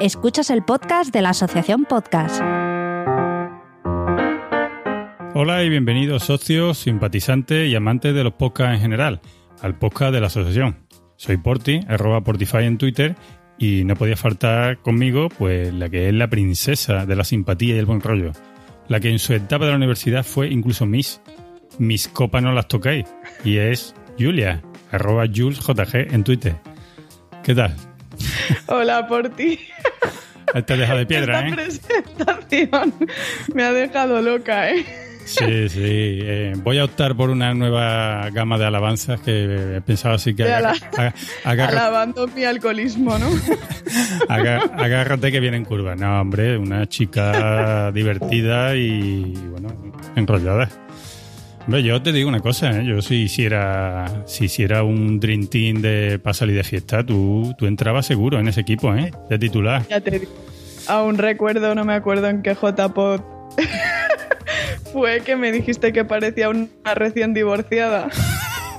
Escuchas el podcast de la Asociación Podcast. Hola y bienvenidos socios, simpatizantes y amantes de los podcasts en general, al podcast de la asociación. Soy Porti, arroba Portify en Twitter, y no podía faltar conmigo pues la que es la princesa de la simpatía y el buen rollo. La que en su etapa de la universidad fue incluso Miss. Mis copas no las tocáis. Y es Julia, arroba JulesJG en Twitter. ¿Qué tal? Hola, Porti. Te ha dejado de piedra, Esta ¿eh? presentación me ha dejado loca, ¿eh? Sí, sí. Eh, voy a optar por una nueva gama de alabanzas que he pensado así que agarra- ala- agarra- Alabando mi alcoholismo, ¿no? agárrate que viene en curva. No, hombre, una chica divertida y, bueno, enrollada. Yo te digo una cosa, ¿eh? yo si hiciera, si hiciera un Dream Team de para salir de fiesta, tú, tú entrabas seguro en ese equipo, ¿eh? De titular. Ya te digo. Aún recuerdo, no me acuerdo en qué JPod fue que me dijiste que parecía una recién divorciada.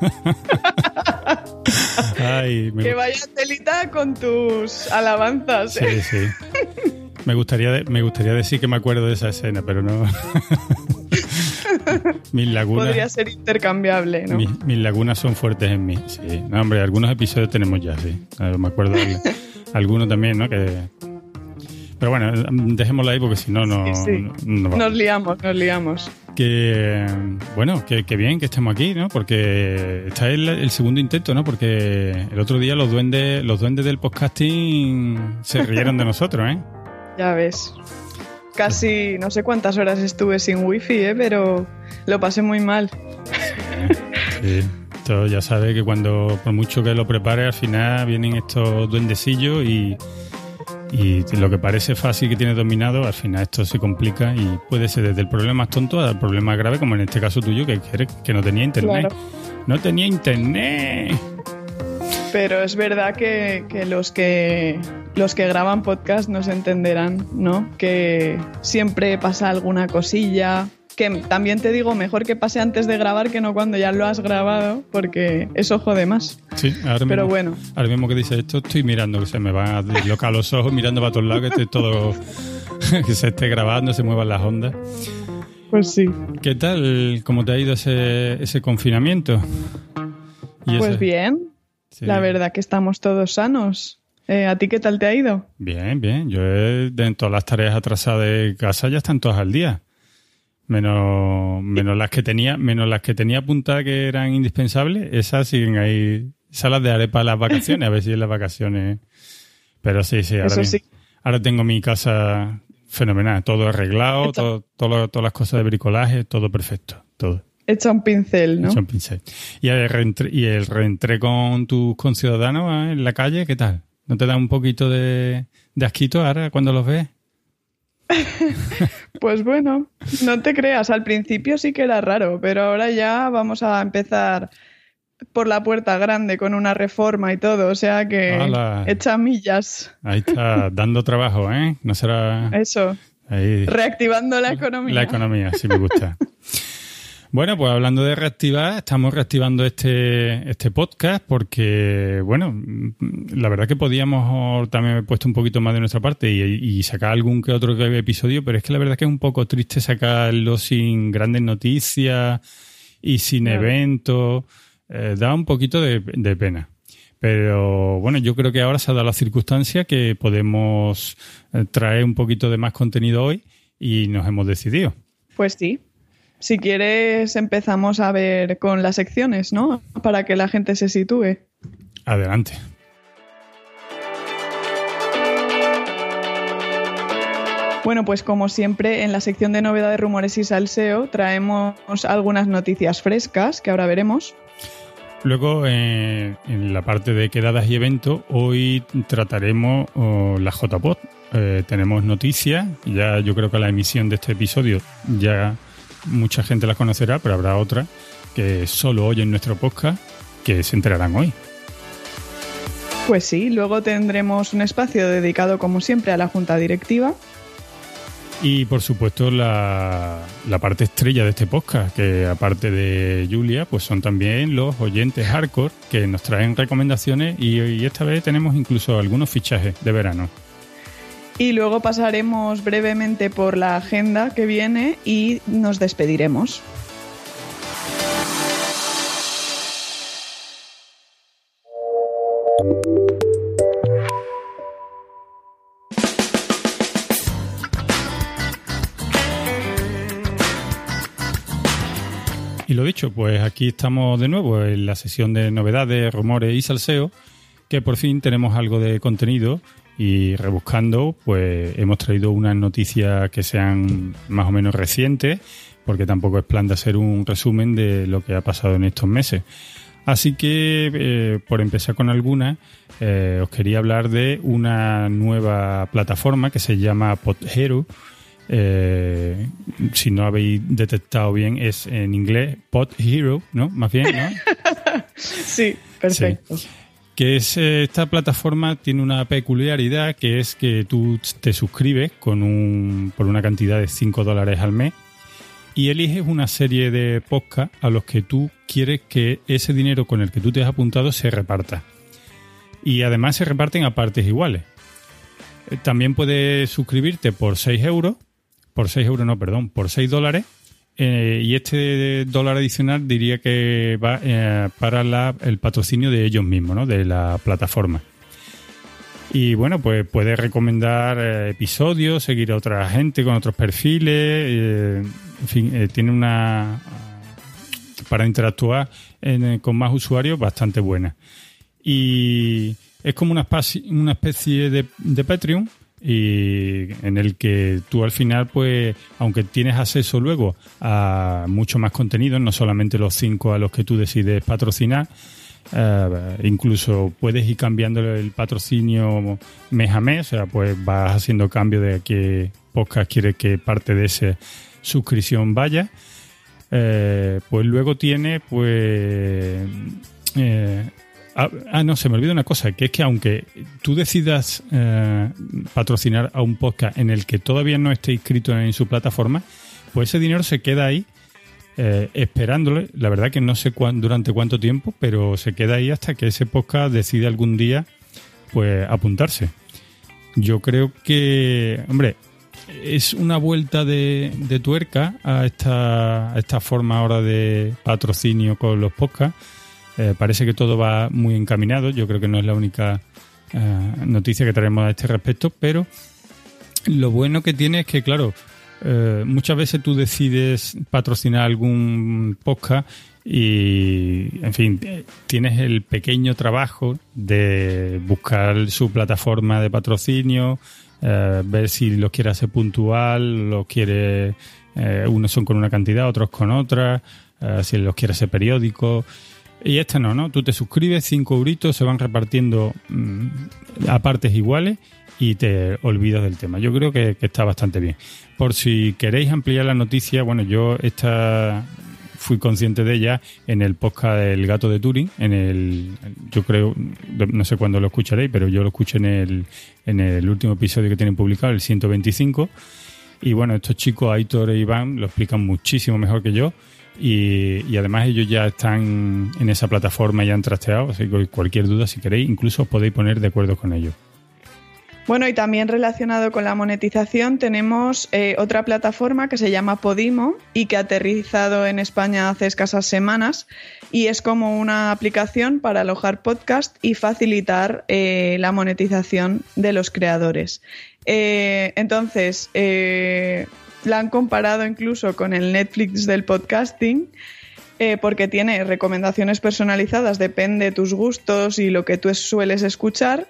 Ay, me Que vaya telita con tus alabanzas. ¿eh? Sí, sí. Me gustaría, me gustaría decir que me acuerdo de esa escena, pero no. mis lagunas. Podría ser intercambiable, ¿no? mis, mis lagunas son fuertes en mí. Sí. No, hombre, algunos episodios tenemos ya, sí. Me acuerdo de algunos también, ¿no? Que. Pero bueno, dejémoslo ahí porque si no, no, Sí, sí. no- no va. Nos liamos, nos liamos. Que bueno, que, que bien que estemos aquí, ¿no? Porque está el, el segundo intento, ¿no? Porque el otro día los duendes, los duendes del podcasting se rieron de nosotros, ¿eh? Ya ves. Casi no sé cuántas horas estuve sin wifi, ¿eh? pero lo pasé muy mal. Sí. Esto ya sabe que cuando, por mucho que lo prepare, al final vienen estos duendecillos y, y lo que parece fácil que tiene dominado, al final esto se complica y puede ser desde el problema más tonto al problema grave, como en este caso tuyo, que, que, que no tenía internet. Claro. No tenía internet. Pero es verdad que, que los que los que graban podcast nos entenderán, ¿no? Que siempre pasa alguna cosilla. Que también te digo, mejor que pase antes de grabar que no cuando ya lo has grabado, porque eso jode más. Sí, ahora Pero mismo, bueno. ahora mismo que dice esto, estoy mirando que se me van a deslocar los ojos, mirando para todos lados, que esté todo, que se esté grabando, se muevan las ondas. Pues sí. ¿Qué tal? ¿Cómo te ha ido ese, ese confinamiento? Y Pues ese- bien, sí. la verdad que estamos todos sanos. Eh, ¿A ti qué tal te ha ido? Bien, bien. Yo he, de todas las tareas atrasadas de casa ya están todas al día. Menos, menos las que tenía, menos las que tenía apuntadas que eran indispensables, esas siguen ahí. Esas las dejaré para las vacaciones, a ver si en las vacaciones. Pero sí, sí, ahora, Eso sí. ahora tengo mi casa fenomenal, todo arreglado, todo, todo- todas las cosas de bricolaje, todo perfecto, todo. Echa un pincel, ¿no? Hecho un pincel. ¿Y el, reentré, ¿Y el reentré con tus conciudadanos eh, en la calle, qué tal? ¿No te da un poquito de, de asquito ahora cuando los ves? Pues bueno, no te creas, al principio sí que era raro, pero ahora ya vamos a empezar por la puerta grande con una reforma y todo, o sea que ¡Hala! echa millas. Ahí está, dando trabajo, ¿eh? No será Eso, ahí reactivando la economía. la economía, sí me gusta. Bueno, pues hablando de reactivar, estamos reactivando este, este podcast porque, bueno, la verdad que podíamos también haber puesto un poquito más de nuestra parte y, y sacar algún que otro episodio, pero es que la verdad que es un poco triste sacarlo sin grandes noticias y sin Claro. eventos. Eh, da un poquito de, de pena. Pero bueno, yo creo que ahora se ha dado la circunstancia que podemos eh, traer un poquito de más contenido hoy y nos hemos decidido. Pues sí. Si quieres empezamos a ver con las secciones, ¿no? Para que la gente se sitúe. Adelante. Bueno, pues como siempre, en la sección de novedades, rumores y salseo traemos algunas noticias frescas que ahora veremos. Luego, eh, en la parte de quedadas y eventos, hoy trataremos oh, la JPod. Eh, tenemos noticias, ya yo creo que la emisión de este episodio ya mucha gente las conocerá, pero habrá otra que solo oyen nuestro podcast que se enterarán hoy. Pues sí, luego tendremos un espacio dedicado, como siempre, a la junta directiva. Y por supuesto la, la parte estrella de este podcast, que aparte de Julia, pues son también los oyentes hardcore que nos traen recomendaciones y, y esta vez tenemos incluso algunos fichajes de verano. Y luego pasaremos brevemente por la agenda que viene y nos despediremos. Y lo dicho, pues aquí estamos de nuevo en la sesión de novedades, rumores y salseo, que por fin tenemos algo de contenido y rebuscando, pues hemos traído unas noticias que sean más o menos recientes, porque tampoco es plan de hacer un resumen de lo que ha pasado en estos meses. Así que, eh, por empezar con alguna, eh, os quería hablar de una nueva plataforma que se llama PodHero, eh, si no habéis detectado bien, es en inglés Pod Hero, ¿no? Más bien, ¿no? sí, perfecto. Que es eh, esta plataforma tiene una peculiaridad que es que tú te suscribes con un, por una cantidad de 5 dólares al mes y eliges una serie de podcasts a los que tú quieres que ese dinero con el que tú te has apuntado se reparta. Y además se reparten a partes iguales. Eh, también puedes suscribirte por 6 euros por 6 euros, no, perdón, por 6 dólares. Eh, y este dólar adicional diría que va eh, para el patrocinio de ellos mismos, ¿no? de la plataforma. Y bueno, pues puedes recomendar eh, episodios, seguir a otra gente con otros perfiles. en fin, tiene una. para interactuar con más usuarios bastante buena. Y es como una, una especie de Patreon, y en el que tú al final, pues, aunque tienes acceso luego a mucho más contenido, no solamente los cinco a los que tú decides patrocinar, eh, incluso puedes ir cambiando el patrocinio mes a mes, o sea, pues vas haciendo cambio de qué podcast quieres que parte de esa suscripción vaya. Eh, pues luego tiene, pues, eh, Ah, ah, no, se me olvida una cosa, que es que aunque tú decidas eh, patrocinar a un podcast en el que todavía no esté inscrito en su plataforma, pues ese dinero se queda ahí eh, esperándole. La verdad que no sé durante cuánto tiempo, pero se queda ahí hasta que ese podcast decide algún día pues apuntarse. Yo creo que, hombre, es una vuelta de, tuerca a esta, a esta forma ahora de patrocinio con los podcasts eh, parece que todo va muy encaminado. Yo creo que no es la única eh, noticia que tenemos a este respecto, pero lo bueno que tiene es que, claro, eh, muchas veces tú decides patrocinar algún podcast y, en fin, tienes el pequeño trabajo de buscar su plataforma de patrocinio, ver si los quiere hacer puntual, los quiere, unos son con una cantidad, otros con otra, si los quiere hacer periódicos. Y este no, ¿no? Tú te suscribes, cinco euritos se van repartiendo mm, a partes iguales y te olvidas del tema. Yo creo que, está bastante bien. Por si queréis ampliar la noticia, bueno, yo esta fui consciente de ella en el podcast del gato de Turing, en el, yo creo, no sé cuándo lo escucharéis, pero yo lo escuché en el, en el último episodio que tienen publicado, el 125. Y bueno, estos chicos, Aitor e Iván, lo explican muchísimo mejor que yo y, además ellos ya están en esa plataforma y han trasteado, así que cualquier duda si queréis, incluso os podéis poner de acuerdo con ellos. Bueno, y también relacionado con la monetización tenemos eh, otra plataforma que se llama Podimo y que ha aterrizado en España hace escasas semanas y es como una aplicación para alojar podcast y facilitar eh, la monetización de los creadores. Eh, entonces, la han comparado incluso con el Netflix del podcasting. Eh, porque tiene recomendaciones personalizadas, depende de tus gustos y lo que tú sueles escuchar,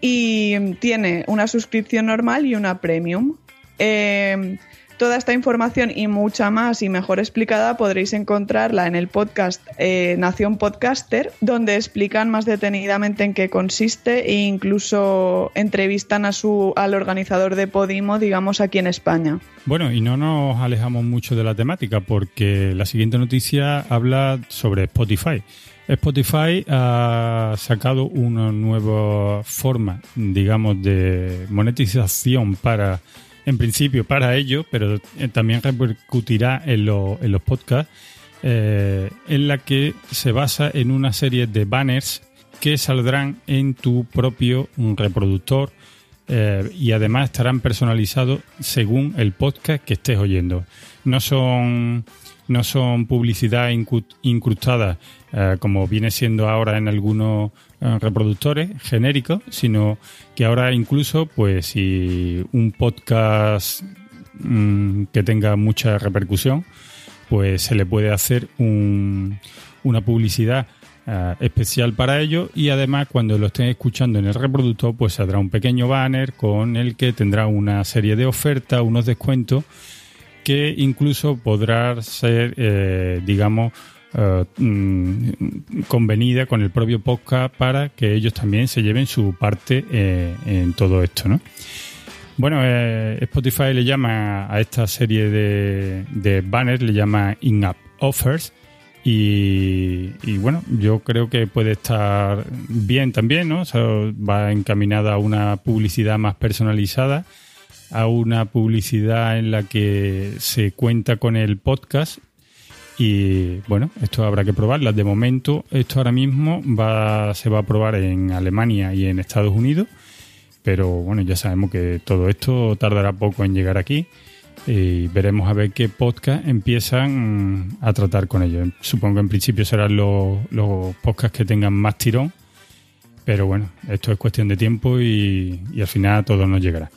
y tiene una suscripción normal y una premium. Eh, Toda esta información y mucha más y mejor explicada podréis encontrarla en el podcast eh, Nación Podcaster, donde explican más detenidamente en qué consiste e incluso entrevistan a su, al organizador de Podimo, digamos, aquí en España. Bueno, y no nos alejamos mucho de la temática porque la siguiente noticia habla sobre Spotify. Spotify ha sacado una nueva forma, digamos, de monetización para en principio para ello, pero eh, también repercutirá en, en los podcasts, eh, en la que se basa en una serie de banners que saldrán en tu propio reproductor eh, y además estarán personalizados según el podcast que estés oyendo. No son, no son publicidad incrustada como viene siendo ahora en algunos reproductores genéricos, sino que ahora incluso, pues si un podcast mm, que tenga mucha repercusión, pues se le puede hacer una publicidad eh, especial para ello y además cuando lo estén escuchando en el reproductor pues saldrá un pequeño banner con el que tendrá una serie de ofertas, unos descuentos que incluso podrá ser, eh, digamos, eh, mm, convenida con el propio podcast para que ellos también se lleven su parte en todo esto, ¿no? Bueno, Spotify le llama a esta serie de, banners, le llama in-app offers y, bueno, yo creo que puede estar bien también, ¿no? va encaminada a una publicidad más personalizada, a una publicidad en la que se cuenta con el podcast. Y bueno, esto habrá que probarla. De momento, esto ahora mismo va, se va a probar en Alemania y en Estados Unidos. Pero bueno, ya sabemos que todo esto tardará poco en llegar aquí y veremos a ver qué podcast empiezan a tratar con ellos. Supongo que en principio serán los, los podcasts que tengan más tirón, pero bueno, esto es cuestión de tiempo y, al final todo nos llegará.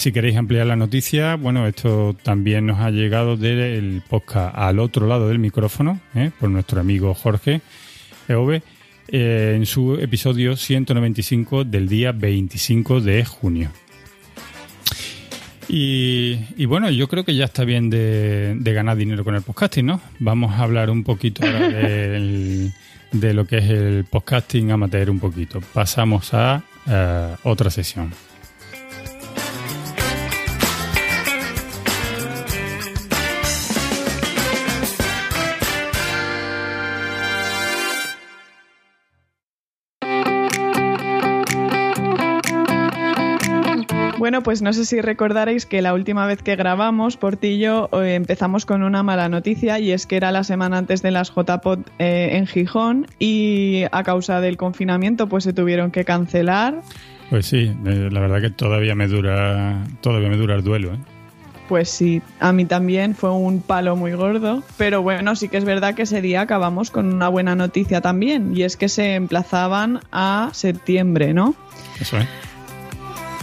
Si queréis ampliar la noticia, bueno, esto también nos ha llegado del podcast al otro lado del micrófono, ¿eh? por nuestro amigo Jorge EOB, eh, en su episodio 195 del día 25 de junio. Y, bueno, yo creo que ya está bien de, ganar dinero con el podcasting, ¿no? Vamos a hablar un poquito ahora de lo que es el podcasting amateur un poquito. Pasamos a eh, otra sesión. Bueno, pues no sé si recordaréis que la última vez que grabamos, Portillo, eh, empezamos con una mala noticia y es que era la semana antes de las JPOD eh, en Gijón y a causa del confinamiento pues se tuvieron que cancelar. Pues sí, eh, la verdad que todavía me dura, todavía me dura el duelo. Pues sí, a mí también fue un palo muy gordo, pero bueno, sí que es verdad que ese día acabamos con una buena noticia también, y es que se emplazaban a septiembre, ¿no? Eso es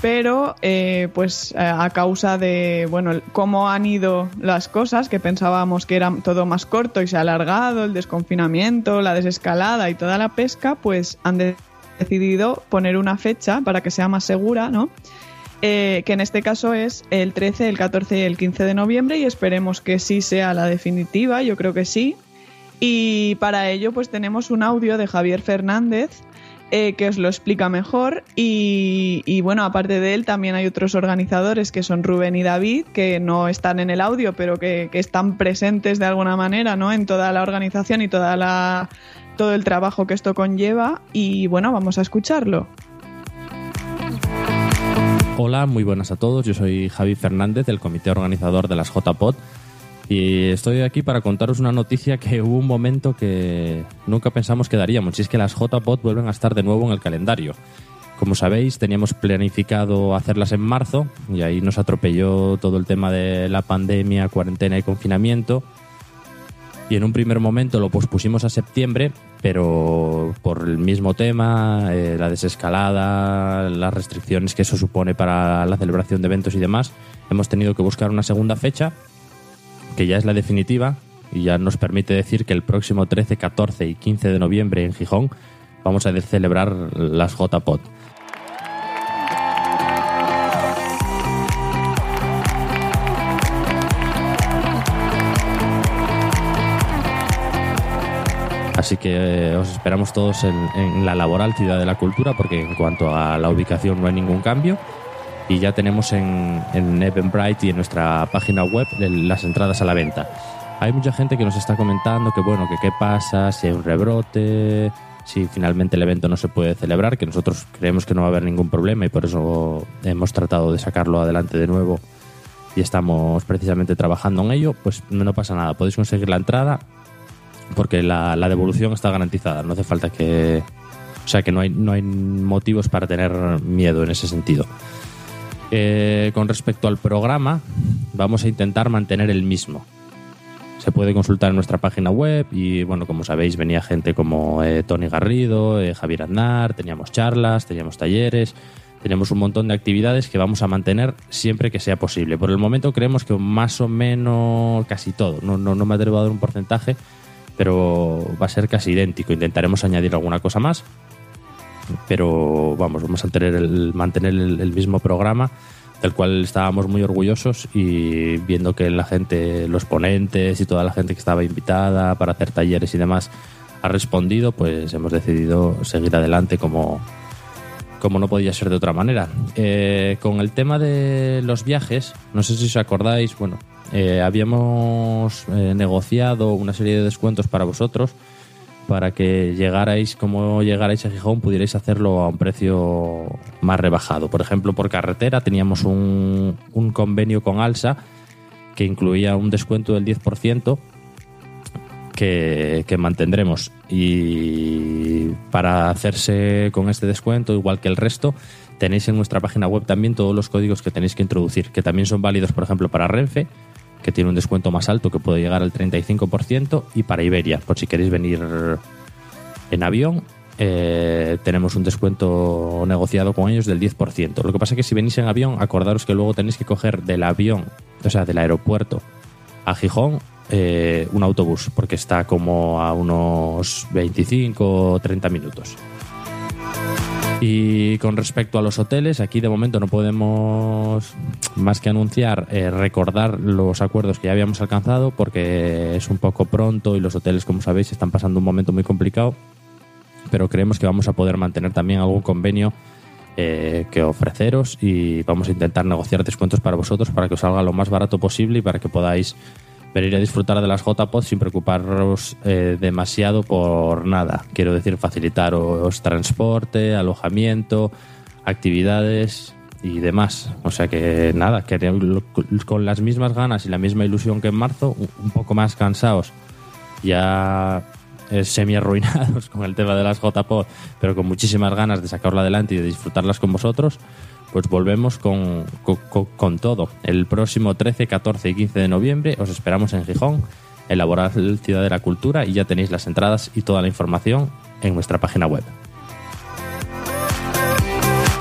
pero eh, pues eh, a causa de bueno cómo han ido las cosas que pensábamos que era todo más corto y se ha alargado el desconfinamiento la desescalada y toda la pesca pues han decidido poner una fecha para que sea más segura no eh, que en este caso es el 13 el 14 y el 15 de noviembre y esperemos que sí sea la definitiva yo creo que sí. Y para ello pues tenemos un audio de Javier Fernández eh, que os lo explica mejor. Y, bueno, aparte de él, también hay otros organizadores que son Rubén y David, que no están en el audio, pero que, están presentes de alguna manera ¿no? en toda la organización y toda la, todo el trabajo que esto conlleva. Y bueno, vamos a escucharlo. Hola, muy buenas a todos. Yo soy Javi Fernández, del comité organizador de las JPOD y estoy aquí para contaros una noticia que hubo un momento que nunca pensamos que daríamos, y es que las JPOT vuelven a estar de nuevo en el calendario. Como sabéis, teníamos planificado hacerlas en marzo y ahí nos atropelló todo el tema de la pandemia, cuarentena y confinamiento. Y en un primer momento lo pospusimos a septiembre, pero por el mismo tema, eh, la desescalada, las restricciones que eso supone para la celebración de eventos y demás, hemos tenido que buscar una segunda fecha que ya es la definitiva y ya nos permite decir que el próximo 13, 14 y 15 de noviembre en Gijón vamos a celebrar las JPOT. Así que eh, os esperamos todos en, la laboral Ciudad de la Cultura porque en cuanto a la ubicación no hay ningún cambio y ya tenemos en, en Eventbrite y en nuestra página web las entradas a la venta. Hay mucha gente que nos está comentando que bueno, que qué pasa, si hay un rebrote, si finalmente el evento no se puede celebrar, que nosotros creemos que no va a haber ningún problema y por eso hemos tratado de sacarlo adelante de nuevo y estamos precisamente trabajando en ello, pues no pasa nada, podéis conseguir la entrada porque la, la devolución está garantizada, no hace falta que... O sea que no hay, no hay motivos para tener miedo en ese sentido. Eh, con respecto al programa, vamos a intentar mantener el mismo. Se puede consultar en nuestra página web y, bueno, como sabéis, venía gente como eh, Tony Garrido, eh, Javier Aznar, teníamos charlas, teníamos talleres, tenemos un montón de actividades que vamos a mantener siempre que sea posible. Por el momento creemos que más o menos casi todo, no, no, no me atrevo a dar un porcentaje, pero va a ser casi idéntico. Intentaremos añadir alguna cosa más, pero vamos, vamos a tener el, mantener el, mismo programa del cual estábamos muy orgullosos y viendo que la gente, los ponentes y toda la gente que estaba invitada para hacer talleres y demás ha respondido, pues hemos decidido seguir adelante como, como no podía ser de otra manera. Eh, con el tema de los viajes, no sé si os acordáis, bueno, eh, habíamos eh, negociado una serie de descuentos para vosotros para que llegarais, como llegarais a Gijón, pudierais hacerlo a un precio más rebajado. Por ejemplo, por carretera teníamos un, un convenio con Alsa que incluía un descuento del 10% que, que, mantendremos. Y para hacerse con este descuento, igual que el resto, tenéis en nuestra página web también todos los códigos que tenéis que introducir, que también son válidos, por ejemplo, para Renfe, que tiene un descuento más alto que puede llegar al 35%, y para Iberia, por si queréis venir en avión, eh, tenemos un descuento negociado con ellos del 10%. Lo que pasa es que si venís en avión, acordaros que luego tenéis que coger del avión, o sea, del aeropuerto a Gijón, eh, un autobús, porque está como a unos 25 o 30 minutos. Y con respecto a los hoteles, aquí de momento no podemos más que anunciar, eh, recordar los acuerdos que ya habíamos alcanzado porque es un poco pronto y los hoteles, como sabéis, están pasando un momento muy complicado, pero creemos que vamos a poder mantener también algún convenio eh, que ofreceros y vamos a intentar negociar descuentos para vosotros para que os salga lo más barato posible y para que podáis venir a disfrutar de las JPOD sin preocuparos eh, demasiado por nada. Quiero decir, facilitaros transporte, alojamiento, actividades y demás. O sea que nada, que con las mismas ganas y la misma ilusión que en marzo, un poco más cansados, ya eh, semi arruinados con el tema de las JPOD, pero con muchísimas ganas de sacarlo adelante y de disfrutarlas con vosotros pues volvemos con, con, todo. El próximo 13, 14 y 15 de noviembre os esperamos en Gijón, en Laboral Ciudad de la Cultura, y ya tenéis las entradas y toda la información en nuestra página web.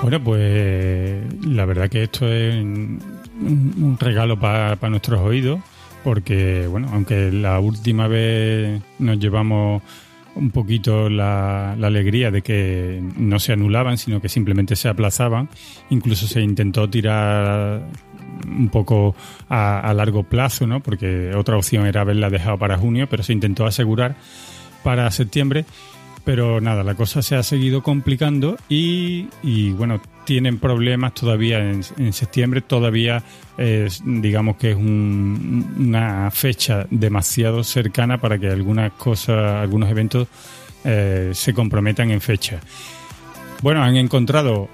Bueno, pues la verdad que esto es un, regalo para nuestros oídos, porque, bueno, aunque la última vez nos llevamos un poquito la, alegría de que no se anulaban, sino que simplemente se aplazaban. Incluso se intentó tirar un poco a, largo plazo, ¿no? porque otra opción era haberla dejado para junio, pero se intentó asegurar para septiembre. Pero nada, la cosa se ha seguido complicando y, bueno, tienen problemas todavía en, septiembre, todavía digamos que es una fecha demasiado cercana para que algunas cosas, algunos eventos eh, se comprometan en fecha. Bueno, han encontrado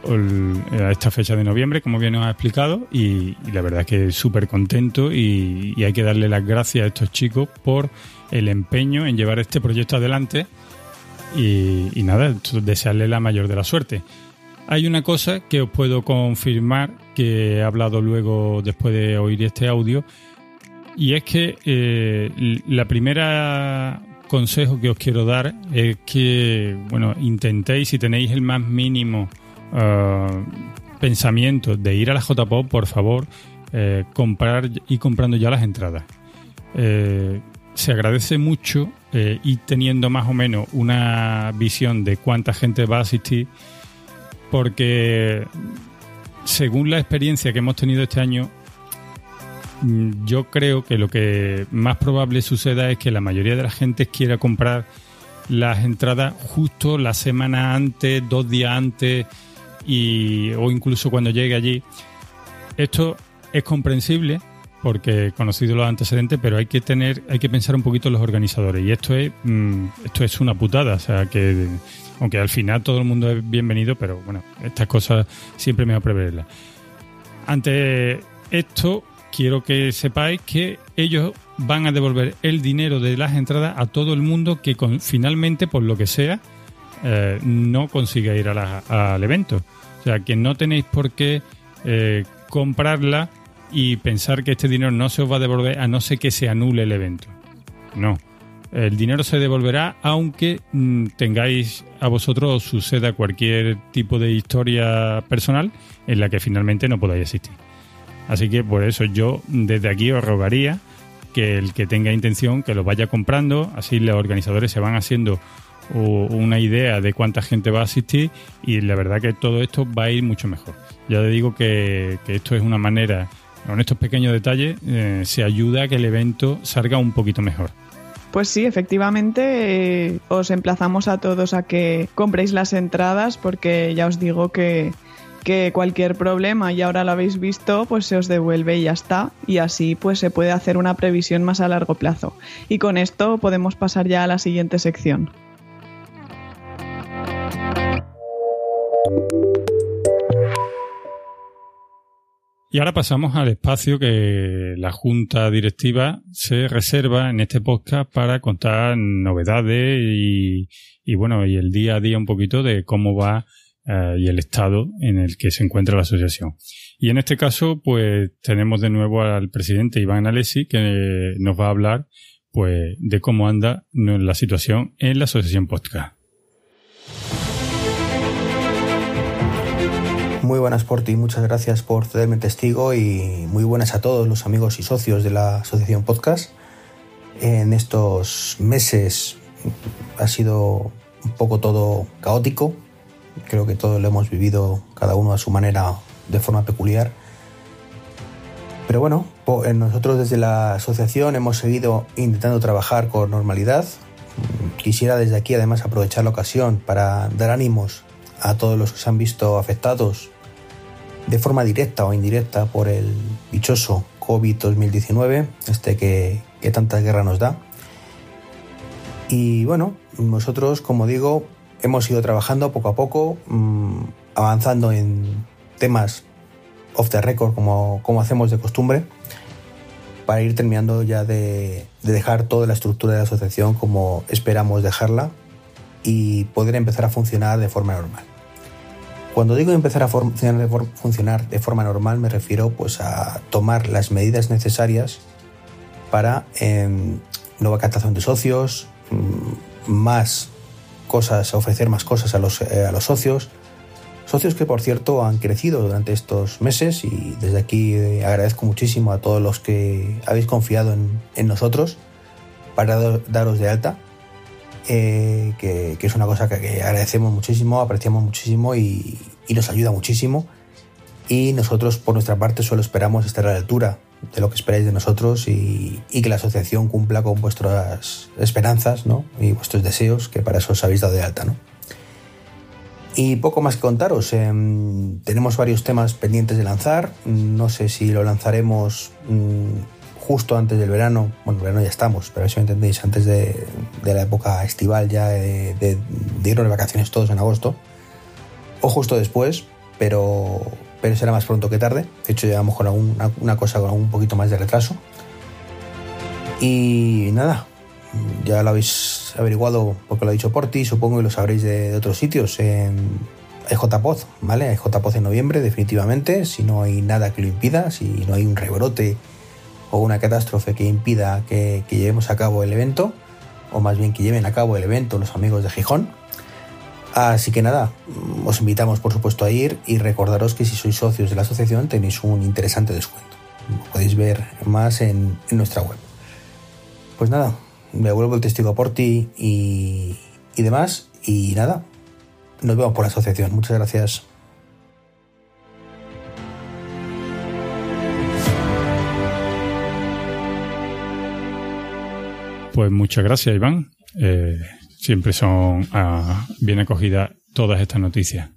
esta fecha de noviembre, como bien nos ha explicado, y, la verdad es que súper contento y, hay que darle las gracias a estos chicos por el empeño en llevar este proyecto adelante y, nada, desearle la mayor de la suerte. Hay una cosa que os puedo confirmar, que he hablado luego después de oír este audio, y es que eh, la primera consejo que os quiero dar es que, bueno, intentéis, si tenéis el más mínimo uh, pensamiento de ir a la JPOP, por favor, eh, comprar y comprando ya las entradas. Eh, se agradece mucho y teniendo más o menos una visión de cuánta gente va a asistir porque según la experiencia que hemos tenido este año, mm, yo creo que lo que más probable suceda es que la mayoría de la gente quiera comprar las entradas justo la semana antes, dos días antes y, o incluso cuando llegue allí. Esto es comprensible porque conocido los antecedentes, pero hay que tener, hay que pensar un poquito en los organizadores y esto es, mm, esto es una putada, o sea que aunque al final todo el mundo es bienvenido, pero bueno, estas cosas siempre me va a preverlas. Ante esto, quiero que sepáis que ellos van a devolver el dinero de las entradas a todo el mundo que finalmente, por lo que sea, eh, no consiga ir al evento. O sea, que no tenéis por qué eh, comprarla y pensar que este dinero no se os va a devolver a no ser que se anule el evento. No. El dinero se devolverá aunque mm, tengáis a vosotros suceda cualquier tipo de historia personal en la que finalmente no podáis asistir. Así que por eso yo desde aquí os rogaría que el que tenga intención que lo vaya comprando, así los organizadores se van haciendo una idea de cuánta gente va a asistir y la verdad que todo esto va a ir mucho mejor. Ya le digo que, esto es una manera, con estos pequeños detalles, eh, se ayuda a que el evento salga un poquito mejor. Pues sí, efectivamente, eh, os emplazamos a todos a que compréis las entradas porque ya os digo que, que cualquier problema, y ahora lo habéis visto, pues se os devuelve y ya está. Y así pues se puede hacer una previsión más a largo plazo. Y con esto podemos pasar ya a la siguiente sección. Y ahora pasamos al espacio que la Junta Directiva se reserva en este podcast para contar novedades y, bueno, y el día a día un poquito de cómo va eh, y el estado en el que se encuentra la asociación. Y en este caso, pues tenemos de nuevo al presidente Iván Alessi que nos va a hablar pues de cómo anda la situación en la asociación podcast. Muy buenas por ti, muchas gracias por cederme testigo y muy buenas a todos los amigos y socios de la Asociación Podcast. En estos meses ha sido un poco todo caótico, creo que todos lo hemos vivido cada uno a su manera de forma peculiar. Pero bueno, nosotros desde la asociación hemos seguido intentando trabajar con normalidad. Quisiera desde aquí además aprovechar la ocasión para dar ánimos a todos los que se han visto afectados de forma directa o indirecta por el dichoso COVID-2019, este que, tanta guerra nos da. Y bueno, nosotros, como digo, hemos ido trabajando poco a poco, mm, avanzando en temas off the record como, como hacemos de costumbre, para ir terminando ya de, de dejar toda la estructura de la asociación como esperamos dejarla y poder empezar a funcionar de forma normal. Cuando digo empezar a funcionar de, forma normal me refiero pues a tomar las medidas necesarias para em, nueva captación de socios, mm, más cosas, ofrecer más cosas a los, eh, a los socios, socios que por cierto han crecido durante estos meses y desde aquí eh, agradezco muchísimo a todos los que habéis confiado en, nosotros para daros de alta eh, que, es una cosa que, agradecemos muchísimo, apreciamos muchísimo y, nos ayuda muchísimo. Y nosotros, por nuestra parte, solo esperamos estar a la altura de lo que esperáis de nosotros y, que la asociación cumpla con vuestras esperanzas ¿no? y vuestros deseos, que para eso os habéis dado de alta. ¿no? Y poco más que contaros. Em, tenemos varios temas pendientes de lanzar. No sé si lo lanzaremos mm, justo antes del verano, bueno, verano ya estamos, pero eso entendéis, antes de, la época estival ya de, de, irnos de vacaciones todos en agosto, o justo después, pero, pero será más pronto que tarde. De hecho, llevamos con alguna, una cosa con un poquito más de retraso. Y nada, ya lo habéis averiguado porque lo ha dicho Porti, supongo que lo sabréis de, otros sitios. En EJPOD, ¿vale? EJPOD en noviembre, definitivamente, si no hay nada que lo impida, si no hay un rebrote o una catástrofe que impida que, llevemos a cabo el evento, o más bien que lleven a cabo el evento los amigos de Gijón. Así que nada, os invitamos por supuesto a ir y recordaros que si sois socios de la asociación tenéis un interesante descuento. Podéis ver más en, nuestra web. Pues nada, me vuelvo el testigo por ti y, y demás. Y nada, nos vemos por la asociación. Muchas gracias. Pues muchas gracias, Iván. Eh, siempre son ah, bien acogidas todas estas noticias.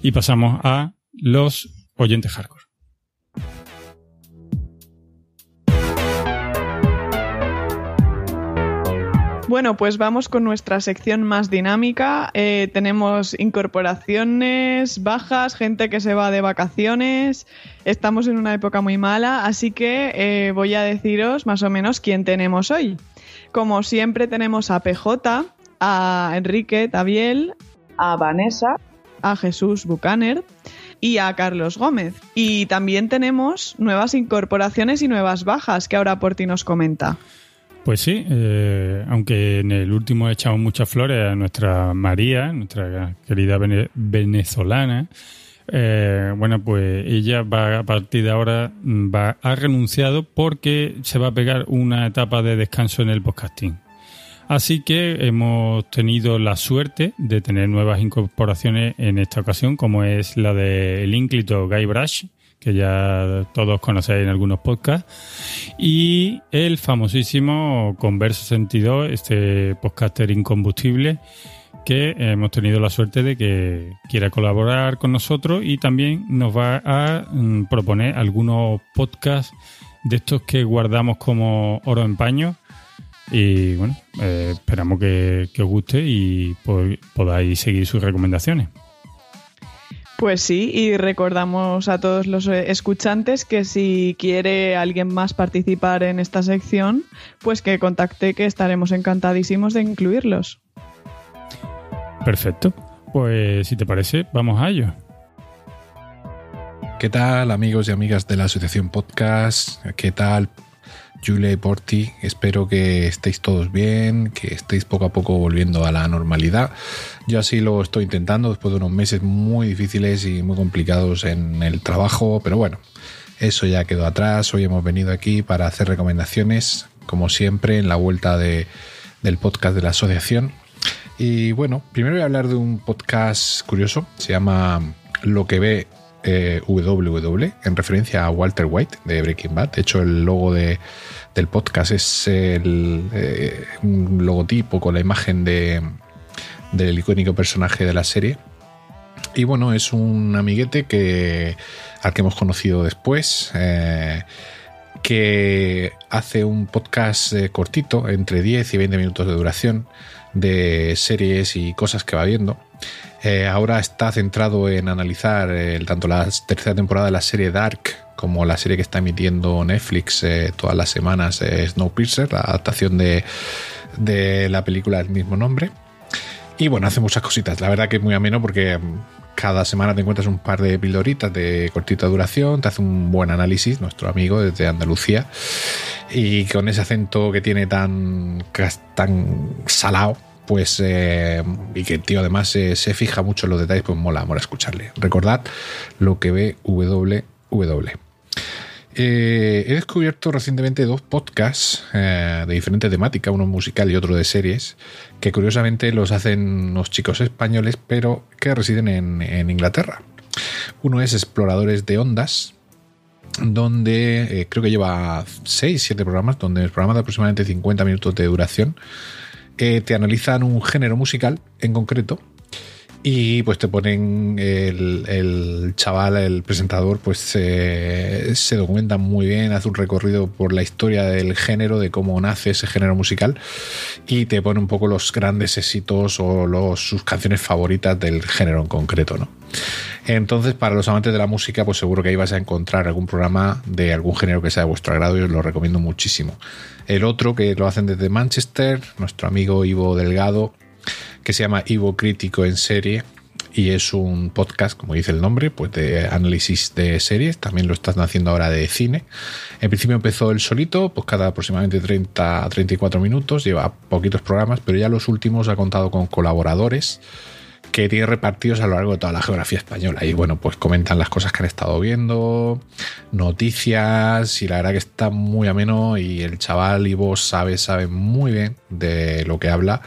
Y pasamos a los oyentes hardcore. Bueno, pues vamos con nuestra sección más dinámica. Eh, tenemos incorporaciones, bajas, gente que se va de vacaciones. Estamos en una época muy mala, así que eh, voy a deciros más o menos quién tenemos hoy. Como siempre tenemos a PJ, a Enrique Tabiel, a Vanessa, a Jesús Bucaner, y a Carlos Gómez. Y también tenemos nuevas incorporaciones y nuevas bajas que ahora Porti nos comenta. Pues sí, eh, aunque en el último he echado muchas flores a nuestra María, nuestra querida venezolana, eh, bueno, pues ella va a partir de ahora va ha renunciado porque se va a pegar una etapa de descanso en el podcasting. Así que hemos tenido la suerte de tener nuevas incorporaciones en esta ocasión, como es la de el ínclito Guy Brush, que ya todos conocéis en algunos podcasts, y el famosísimo Converso 62, este podcaster incombustible, que hemos tenido la suerte de que quiera colaborar con nosotros y también nos va a mm, proponer algunos podcasts de estos que guardamos como oro en paño y bueno, eh, esperamos que, os guste y podáis seguir sus recomendaciones. Pues sí, y recordamos a todos los escuchantes que si quiere alguien más participar en esta sección, pues que contacte que estaremos encantadísimos de incluirlos. Perfecto. Pues si te parece, vamos a ello. ¿Qué tal amigos y amigas de la Asociación Podcast? ¿Qué tal Julia y Porti. Espero que estéis todos bien, que estéis poco a poco volviendo a la normalidad. Yo así lo estoy intentando después de unos meses muy difíciles y muy complicados en el trabajo, pero bueno, eso ya quedó atrás. Hoy hemos venido aquí para hacer recomendaciones, como siempre, en la vuelta de, del podcast de la asociación. Y bueno, primero voy a hablar de un podcast curioso, se llama Lo que ve eh, WW, en referencia a Walter White de Breaking Bad. De hecho, el logo de, del podcast es el, eh, un logotipo con la imagen de, del icónico personaje de la serie. Y bueno, es un amiguete que, al que hemos conocido después. Eh, que hace un podcast cortito, entre 10 y 20 minutos de duración, de series y cosas que va viendo. Eh, ahora está centrado en analizar eh, tanto la tercera temporada de la serie Dark como la serie que está emitiendo Netflix eh, todas las semanas, Snowpiercer, la adaptación de, de la película del mismo nombre. Y bueno, hace muchas cositas. La verdad que es muy ameno porque mm, cada semana te encuentras un par de pildoritas de cortita duración, te hace un buen análisis, nuestro amigo desde Andalucía. Y con ese acento que tiene tan, tan salado, pues eh, y que el tío además se fija mucho en los detalles, pues mola, mola escucharle. Recordad lo que ve WW. Eh, he descubierto recientemente dos podcasts eh, de diferente temática, uno musical y otro de series, que curiosamente los hacen unos chicos españoles, pero que residen en, Inglaterra. Uno es Exploradores de Ondas, donde creo que lleva 6, 7 programas, donde el programa de aproximadamente 50 minutos de duración te analizan un género musical en concreto y pues te ponen el, chaval, el presentador, pues se documenta muy bien, hace un recorrido por la historia del género, de cómo nace ese género musical y te pone un poco los grandes éxitos o sus canciones favoritas del género en concreto, ¿no? Entonces, para los amantes de la música, pues seguro que ahí vas a encontrar algún programa de algún género que sea de vuestro agrado y os lo recomiendo muchísimo. El otro, que lo hacen desde Manchester, nuestro amigo Ivo Delgado, que se llama Ivo Crítico en serie y es un podcast, como dice el nombre, pues de análisis de series. También lo están haciendo ahora de cine. En principio empezó el solito, pues cada aproximadamente 30 a 34 minutos. Lleva poquitos programas, pero ya los últimos ha contado con colaboradores que tiene repartidos a lo largo de toda la geografía española. Y bueno, pues comentan las cosas que han estado viendo, noticias, y la verdad que está muy ameno. Y el chaval y vos sabe, sabe muy bien de lo que habla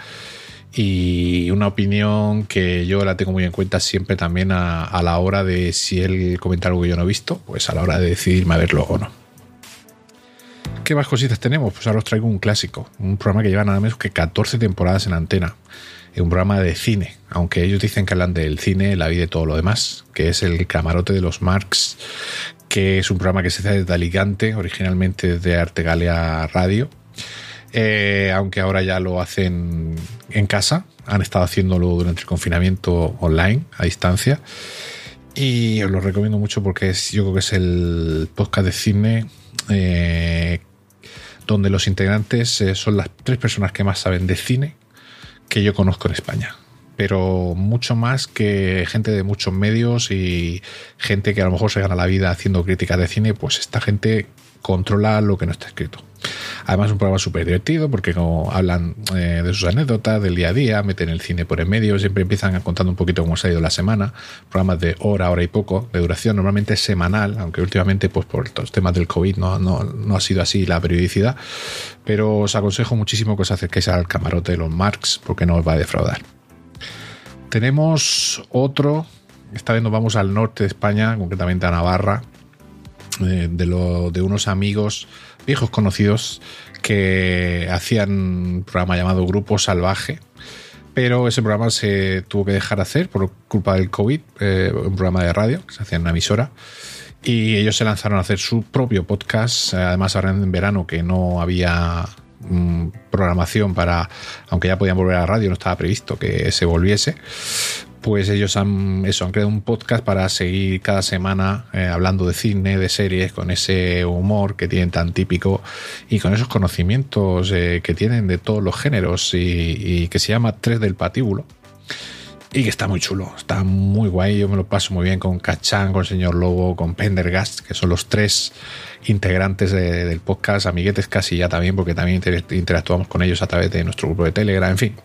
y una opinión que yo la tengo muy en cuenta siempre también a, la hora de si él comenta algo que yo no he visto, pues a la hora de decidirme a verlo o no. ¿Qué más cositas tenemos? Pues ahora os traigo un clásico, un programa que lleva nada menos que 14 temporadas en antena, un programa de cine, aunque ellos dicen que hablan del cine, la vida y todo lo demás, que es el camarote de los Marx, que es un programa que se hace desde Alicante, originalmente de Artegalia Radio, eh, aunque ahora ya lo hacen en casa. Han estado haciéndolo durante el confinamiento online, a distancia. Y os lo recomiendo mucho porque es, yo creo que es el podcast de cine eh, donde los integrantes eh, son las tres personas que más saben de cine que yo conozco en España. pero mucho más que gente de muchos medios y gente que a lo mejor se gana la vida haciendo críticas de cine, pues esta gente controla lo que no está escrito. Además, un programa súper divertido porque como hablan eh, de sus anécdotas del día a día, meten el cine por en medio, siempre empiezan contando un poquito cómo se ha ido la semana. Programas de hora, hora y poco de duración, normalmente semanal, aunque últimamente, pues por los temas del COVID, no, no, no ha sido así la periodicidad. Pero os aconsejo muchísimo que os acerquéis al camarote de los Marx porque no os va a defraudar. Tenemos otro, esta vez nos vamos al norte de España, concretamente a Navarra, eh, de, lo, de unos amigos viejos conocidos que hacían un programa llamado Grupo Salvaje, pero ese programa se tuvo que dejar hacer por culpa del COVID, eh, un programa de radio que se hacía en una emisora. Y ellos se lanzaron a hacer su propio podcast, además ahora en verano que no había mm, programación para, aunque ya podían volver a la radio, no estaba previsto que se volviese, pues ellos han, eso, han creado un podcast para seguir cada semana eh, hablando de cine, de series, con ese humor que tienen tan típico y con esos conocimientos eh, que tienen de todos los géneros y, que se llama Tres del Patíbulo. Y que está muy chulo, está muy guay. Yo me lo paso muy bien con Cachán, con el señor Lobo, con Pendergast, que son los tres integrantes del podcast, amiguetes casi ya también, porque también interactuamos con ellos a través de nuestro grupo de Telegram, en fin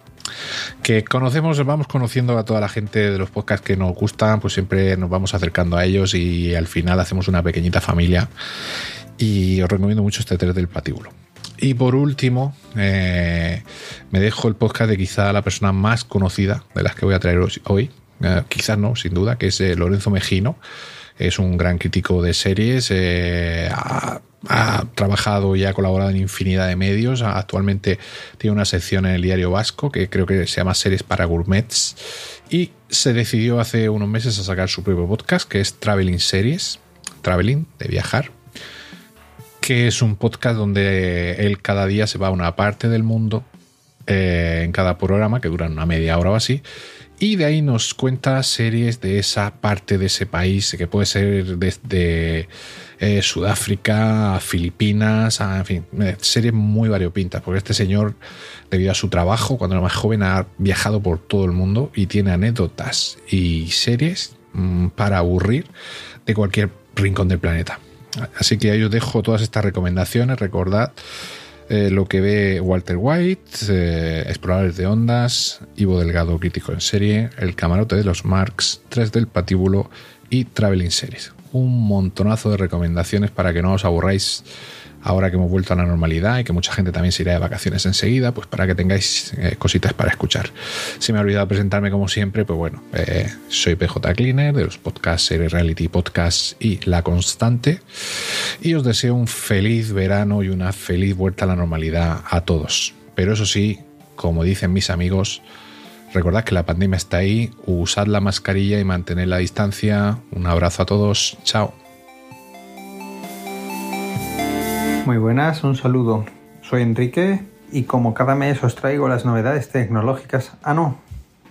que conocemos, vamos conociendo a toda la gente de los podcasts que nos gustan, pues siempre nos vamos acercando a ellos y al final hacemos una pequeñita familia. Y os recomiendo mucho este 3 del patíbulo. Y por último, eh, me dejo el podcast de quizá la persona más conocida de las que voy a traer hoy. Eh, quizás no, sin duda, que es eh, Lorenzo Mejino. Es un gran crítico de series ha trabajado y ha colaborado en infinidad de medios. Actualmente tiene una sección en el diario Vasco que creo que se llama Series para Gourmets. Y se decidió hace unos meses a sacar su propio podcast que es Traveling Series, Traveling, de viajar. Que es un podcast donde él cada día se va a una parte del mundo eh, en cada programa, que dura una media hora o así. Y de ahí nos cuenta series de esa parte de ese país, que puede ser desde eh, Sudáfrica, Filipinas, en fin, eh, series muy variopintas, porque este señor, debido a su trabajo, cuando era más joven, ha viajado por todo el mundo y tiene anécdotas y series mm, para aburrir de cualquier rincón del planeta. Así que ahí os dejo todas estas recomendaciones, recordad. Eh, lo que ve Walter White, Exploradores de Ondas, Ivo Delgado, crítico en serie, El camarote de los Marx, Tres del Patíbulo y Traveling Series. Un montonazo de recomendaciones para que no os aburráis ahora que hemos vuelto a la normalidad y que mucha gente también se irá de vacaciones enseguida, pues para que tengáis eh, cositas para escuchar. Se me ha olvidado presentarme como siempre, pues bueno, eh, soy PJ Cleaner de los podcasts Series Reality Podcast y La Constante y os deseo un feliz verano y una feliz vuelta a la normalidad a todos. Pero eso sí, como dicen mis amigos, Recordad que la pandemia está ahí, usad la mascarilla y mantened la distancia. Un abrazo a todos, chao. Muy buenas, un saludo. Soy Enrique y como cada mes os traigo las novedades tecnológicas. Ah, no,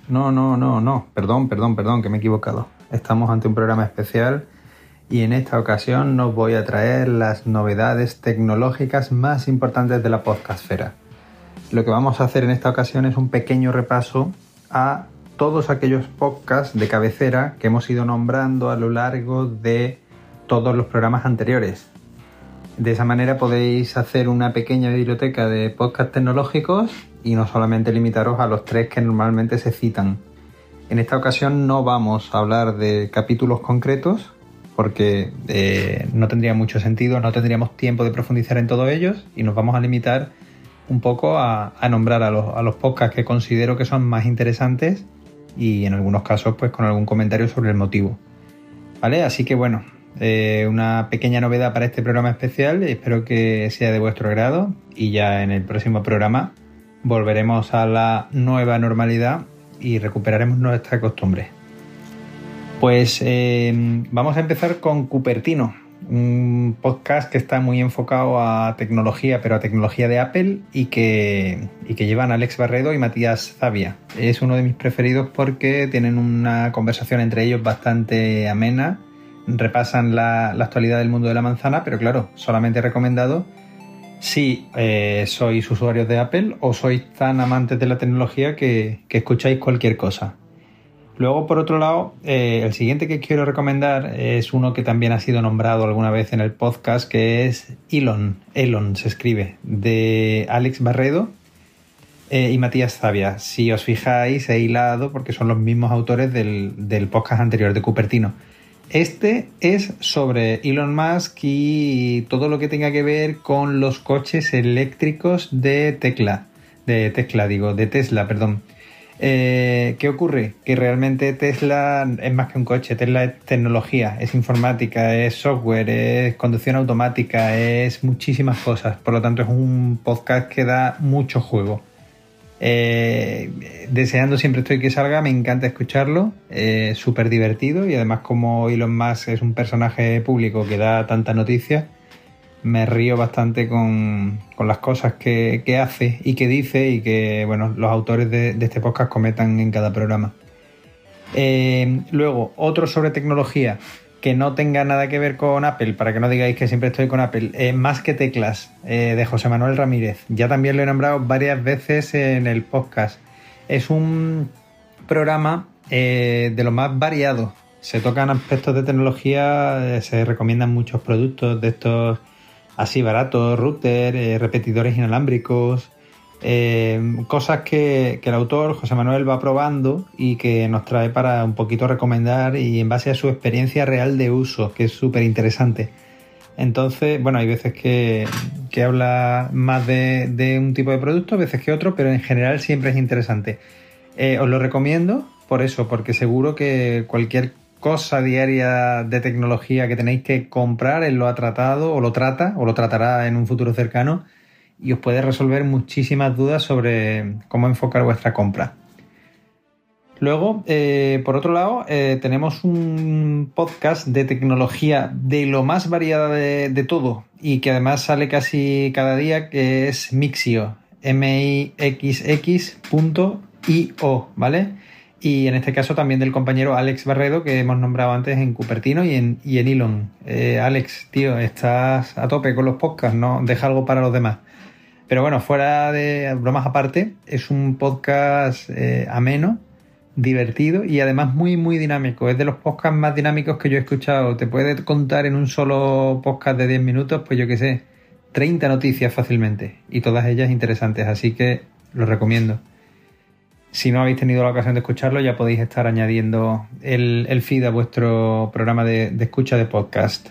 no, no, no, no, perdón, perdón, perdón, que me he equivocado. Estamos ante un programa especial y en esta ocasión nos voy a traer las novedades tecnológicas más importantes de la podcastfera. Lo que vamos a hacer en esta ocasión es un pequeño repaso a todos aquellos podcasts de cabecera que hemos ido nombrando a lo largo de todos los programas anteriores. De esa manera podéis hacer una pequeña biblioteca de podcasts tecnológicos y no solamente limitaros a los tres que normalmente se citan. En esta ocasión no vamos a hablar de capítulos concretos porque eh, no tendría mucho sentido, no tendríamos tiempo de profundizar en todos ellos y nos vamos a limitar un poco a, nombrar a los, a los podcasts que considero que son más interesantes y en algunos casos pues con algún comentario sobre el motivo. ¿Vale? Así que bueno, eh, una pequeña novedad para este programa especial, espero que sea de vuestro agrado y ya en el próximo programa volveremos a la nueva normalidad y recuperaremos nuestra costumbre. Pues eh, vamos a empezar con Cupertino, un podcast que está muy enfocado a tecnología, pero a tecnología de Apple y que, y que llevan Alex Barredo y Matías Zavia. Es uno de mis preferidos porque tienen una conversación entre ellos bastante amena, repasan la, actualidad del mundo de la manzana, pero claro, solamente recomendado si eh, sois usuarios de Apple o sois tan amantes de la tecnología que, escucháis cualquier cosa. Luego, por otro lado, eh, el siguiente que quiero recomendar es uno que también ha sido nombrado alguna vez en el podcast, que es Elon, Elon se escribe, de Alex Barredo eh, y Matías Zavia. Si os fijáis, he hilado porque son los mismos autores del, del podcast anterior de Cupertino. Este es sobre Elon Musk y todo lo que tenga que ver con los coches eléctricos de Tesla. De Tesla, digo, de Tesla, perdón. Eh, ¿Qué ocurre? Que realmente Tesla es más que un coche, Tesla es tecnología, es informática, es software, es conducción automática, es muchísimas cosas. Por lo tanto, es un podcast que da mucho juego. Eh, deseando siempre estoy que salga, me encanta escucharlo, eh, súper divertido y además como Elon Musk es un personaje público que da tanta noticia, me río bastante con, las cosas que, hace y que dice y que bueno, los autores de, este podcast cometan en cada programa. Eh, luego, otro sobre tecnología que no tenga nada que ver con Apple, para que no digáis que siempre estoy con Apple, eh, Más que Teclas, eh, de José Manuel Ramírez. Ya también lo he nombrado varias veces en el podcast. Es un programa eh, de lo más variado. Se tocan aspectos de tecnología, se recomiendan muchos productos de estos así baratos, router, repetidores inalámbricos, eh, cosas que, el autor, José Manuel, va probando y que nos trae para un poquito recomendar y en base a su experiencia real de uso, que es súper interesante. Entonces, bueno, hay veces que, habla más de, un tipo de producto, veces que otro, pero en general siempre es interesante. Eh, os lo recomiendo por eso, porque seguro que cualquier cosa diaria de tecnología que tenéis que comprar, él lo ha tratado o lo trata o lo tratará en un futuro cercano y os puede resolver muchísimas dudas sobre cómo enfocar vuestra compra. Luego, eh, por otro lado, eh, tenemos un podcast de tecnología de lo más variada de, todo y que además sale casi cada día, que es Mixio, M-I-X-X.io, ¿vale? Y en este caso también del compañero Alex Barredo, que hemos nombrado antes en Cupertino y en, y en Elon. Eh, Alex, tío, estás a tope con los podcasts, ¿no? Deja algo para los demás. Pero bueno, fuera de bromas aparte, es un podcast eh, ameno, divertido y además muy, muy dinámico. Es de los podcasts más dinámicos que yo he escuchado. Te puede contar en un solo podcast de 10 minutos, pues yo qué sé, 30 noticias fácilmente y todas ellas interesantes. Así que lo recomiendo. Si no habéis tenido la ocasión de escucharlo, ya podéis estar añadiendo el, feed a vuestro programa de escucha de podcast.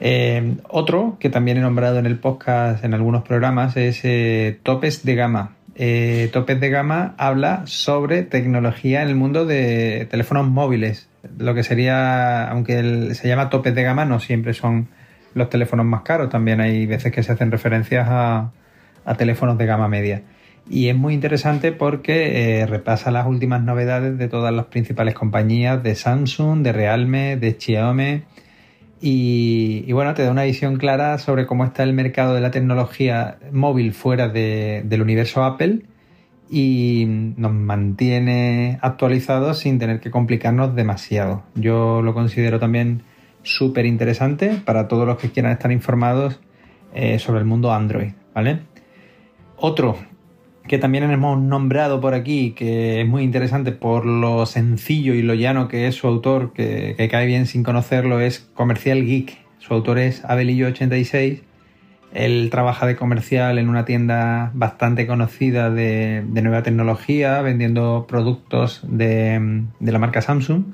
Eh, otro que también he nombrado en el podcast en algunos programas es eh, Topes de Gama. Eh, Topes de Gama habla sobre tecnología en el mundo de teléfonos móviles. Lo que sería, aunque se llama Topes de Gama, no siempre son los teléfonos más caros. También hay veces que se hacen referencias a, teléfonos de gama media. Y es muy interesante porque repasa las últimas novedades de todas las principales compañías de Samsung, de Realme, de Xiaomi y, bueno, te da una visión clara sobre cómo está el mercado de la tecnología móvil fuera del universo Apple y nos mantiene actualizados sin tener que complicarnos demasiado. Yo lo considero también súper interesante para todos los que quieran estar informados eh, sobre el mundo Android, ¿vale? Otro que también hemos nombrado por aquí, que es muy interesante por lo sencillo y lo llano que es su autor, que, cae bien sin conocerlo, es Comercial Geek. Su autor es Abelillo86. Él trabaja de comercial en una tienda bastante conocida de, nueva tecnología, vendiendo productos de, de la marca Samsung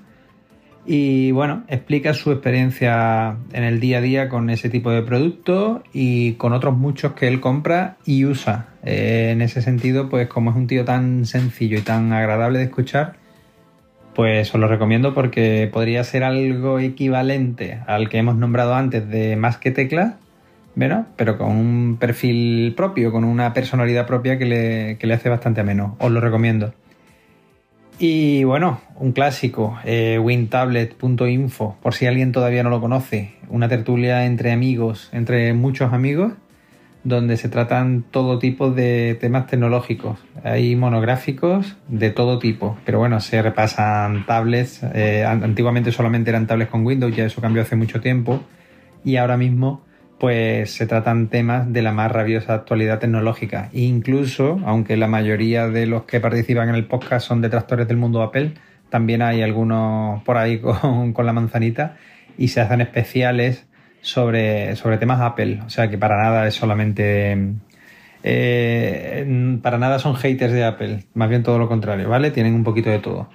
y bueno, explica su experiencia en el día a día con ese tipo de producto y con otros muchos que él compra y usa. Eh, en ese sentido, pues como es un tío tan sencillo y tan agradable de escuchar, pues os lo recomiendo porque podría ser algo equivalente al que hemos nombrado antes de más que teclas, ¿verdad? pero con un perfil propio, con una personalidad propia que le, que le hace bastante ameno. Os lo recomiendo. Y bueno, un clásico, eh, wintablet.info, por si alguien todavía no lo conoce, una tertulia entre amigos, entre muchos amigos, donde se tratan todo tipo de temas tecnológicos. Hay monográficos de todo tipo, pero bueno, se repasan tablets. Eh, antiguamente solamente eran tablets con Windows, ya eso cambió hace mucho tiempo. Y ahora mismo pues se tratan temas de la más rabiosa actualidad tecnológica. E incluso, aunque la mayoría de los que participan en el podcast son detractores del mundo Apple, también hay algunos por ahí con, la manzanita y se hacen especiales sobre, sobre temas Apple. O sea que para nada es solamente eh, para nada son haters de Apple, más bien todo lo contrario, ¿vale? Tienen un poquito de todo.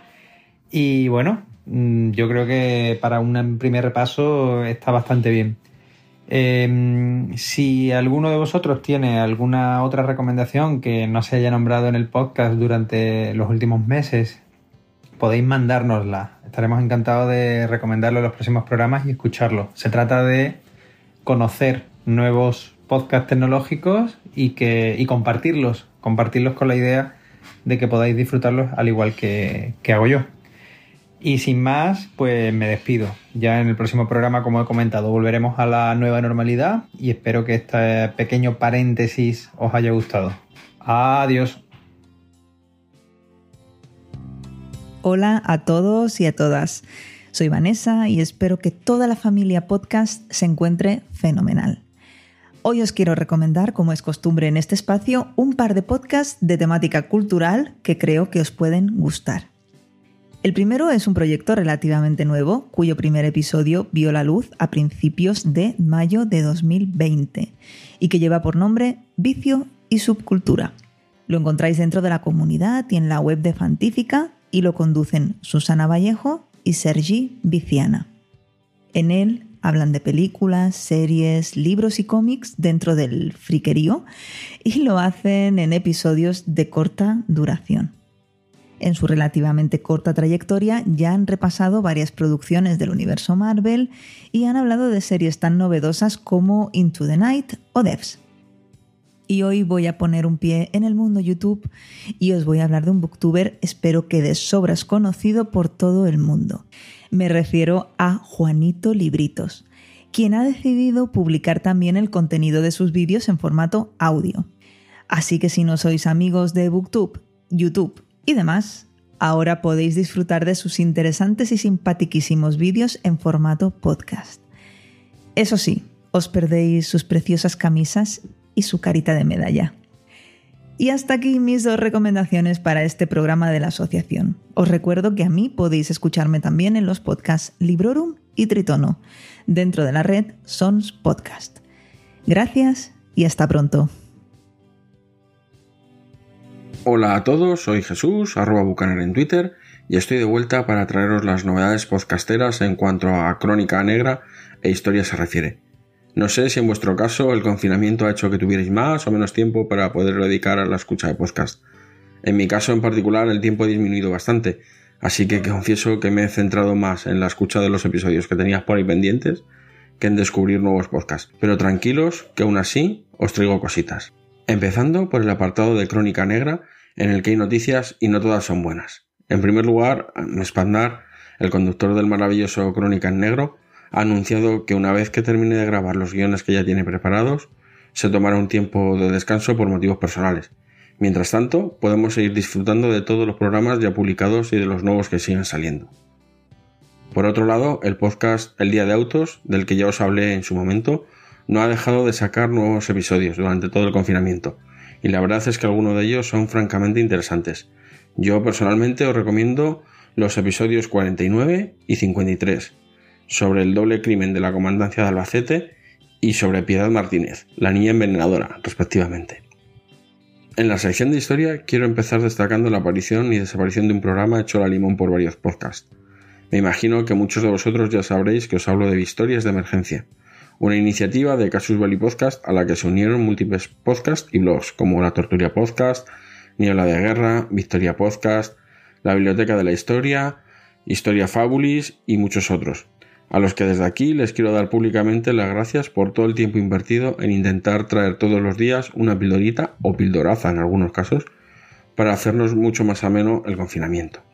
Y bueno, mm, yo creo que para un primer repaso está bastante bien. Em, si alguno de vosotros tiene alguna otra recomendación que no se haya nombrado en el podcast durante los últimos meses, podéis mandárnosla. Estaremos encantados de recomendarlo en los próximos programas y escucharlo. Se trata de conocer nuevos podcasts tecnológicos y, que, y compartirlos, compartirlos con la idea de que podáis disfrutarlos al igual que, que hago yo. Y sin más, pues me despido. Ya en el próximo programa, como he comentado, volveremos a la nueva normalidad y espero que este pequeño paréntesis os haya gustado. Adiós. Hola a todos y a todas. Soy Vanessa y espero que toda la familia podcast se encuentre fenomenal. Hoy os quiero recomendar, como es costumbre en este espacio, un par de podcasts de temática cultural que creo que os pueden gustar. El primero es un proyecto relativamente nuevo, cuyo primer episodio vio la luz a principios de mayo de 2020 y que lleva por nombre Vicio y Subcultura. Lo encontráis dentro de la comunidad y en la web de Fantífica y lo conducen Susana Vallejo y Sergi Viciana. En él hablan de películas, series, libros y cómics dentro del friquerío y lo hacen en episodios de corta duración. En su relativamente corta trayectoria ya han repasado varias producciones del universo Marvel y han hablado de series tan novedosas como Into the Night o Devs. Y hoy voy a poner un pie en el mundo YouTube y os voy a hablar de un booktuber espero que de sobras conocido por todo el mundo. Me refiero a Juanito Libritos, quien ha decidido publicar también el contenido de sus vídeos en formato audio. Así que si no sois amigos de Booktube, YouTube y demás, ahora podéis disfrutar de sus interesantes y simpaticísimos vídeos en formato podcast. Eso sí, os perdéis sus preciosas camisas y su carita de medalla. Y hasta aquí mis dos recomendaciones para este programa de la asociación. Os recuerdo que a mí podéis escucharme también en los podcasts Librorum y Tritono, dentro de la red Sons Podcast. Gracias y hasta pronto. Hola a todos, soy Jesús, arroba bucaner en Twitter, y estoy de vuelta para traeros las novedades podcasteras en cuanto a crónica negra e historia se refiere. No sé si en vuestro caso el confinamiento ha hecho que tuvierais más o menos tiempo para poder dedicar a la escucha de podcast. En mi caso en particular el tiempo ha disminuido bastante, así que confieso que me he centrado más en la escucha de los episodios que tenía por ahí pendientes que en descubrir nuevos podcasts. Pero tranquilos, que aún así os traigo cositas. Empezando por el apartado de Crónica Negra, en el que hay noticias y no todas son buenas. En primer lugar, Spandar, el conductor del maravilloso Crónica en Negro, ha anunciado que una vez que termine de grabar los guiones que ya tiene preparados, se tomará un tiempo de descanso por motivos personales. Mientras tanto, podemos seguir disfrutando de todos los programas ya publicados y de los nuevos que siguen saliendo. Por otro lado, el podcast El Día de Autos, del que ya os hablé en su momento, no ha dejado de sacar nuevos episodios durante todo el confinamiento, y la verdad es que algunos de ellos son francamente interesantes. Yo personalmente os recomiendo los episodios 49 y 53, sobre el doble crimen de la comandancia de Albacete y sobre Piedad Martínez, la niña envenenadora, respectivamente. En la sección de historia quiero empezar destacando la aparición y desaparición de un programa hecho a la limón por varios podcasts. Me imagino que muchos de vosotros ya sabréis que os hablo de historias de emergencia, una iniciativa de Casus Belli Podcast a la que se unieron múltiples podcasts y blogs como La Torturia Podcast, Niebla de Guerra, Victoria Podcast, La Biblioteca de la Historia, Historia Fabulis y muchos otros a los que desde aquí les quiero dar públicamente las gracias por todo el tiempo invertido en intentar traer todos los días una pildorita o pildoraza en algunos casos para hacernos mucho más ameno el confinamiento.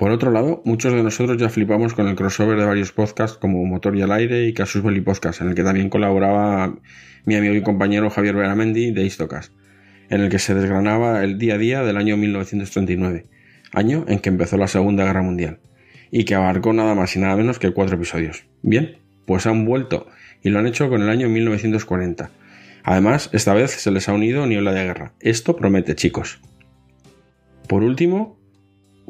Por otro lado, muchos de nosotros ya flipamos con el crossover de varios podcasts como Motor y al Aire y Casus Belli Podcast, en el que también colaboraba mi amigo y compañero Javier Veramendi de Istocas, en el que se desgranaba el día a día del año 1939, año en que empezó la Segunda Guerra Mundial y que abarcó nada más y nada menos que cuatro episodios. Bien, pues han vuelto y lo han hecho con el año 1940. Además, esta vez se les ha unido Niebla de Guerra. Esto promete, chicos. Por último,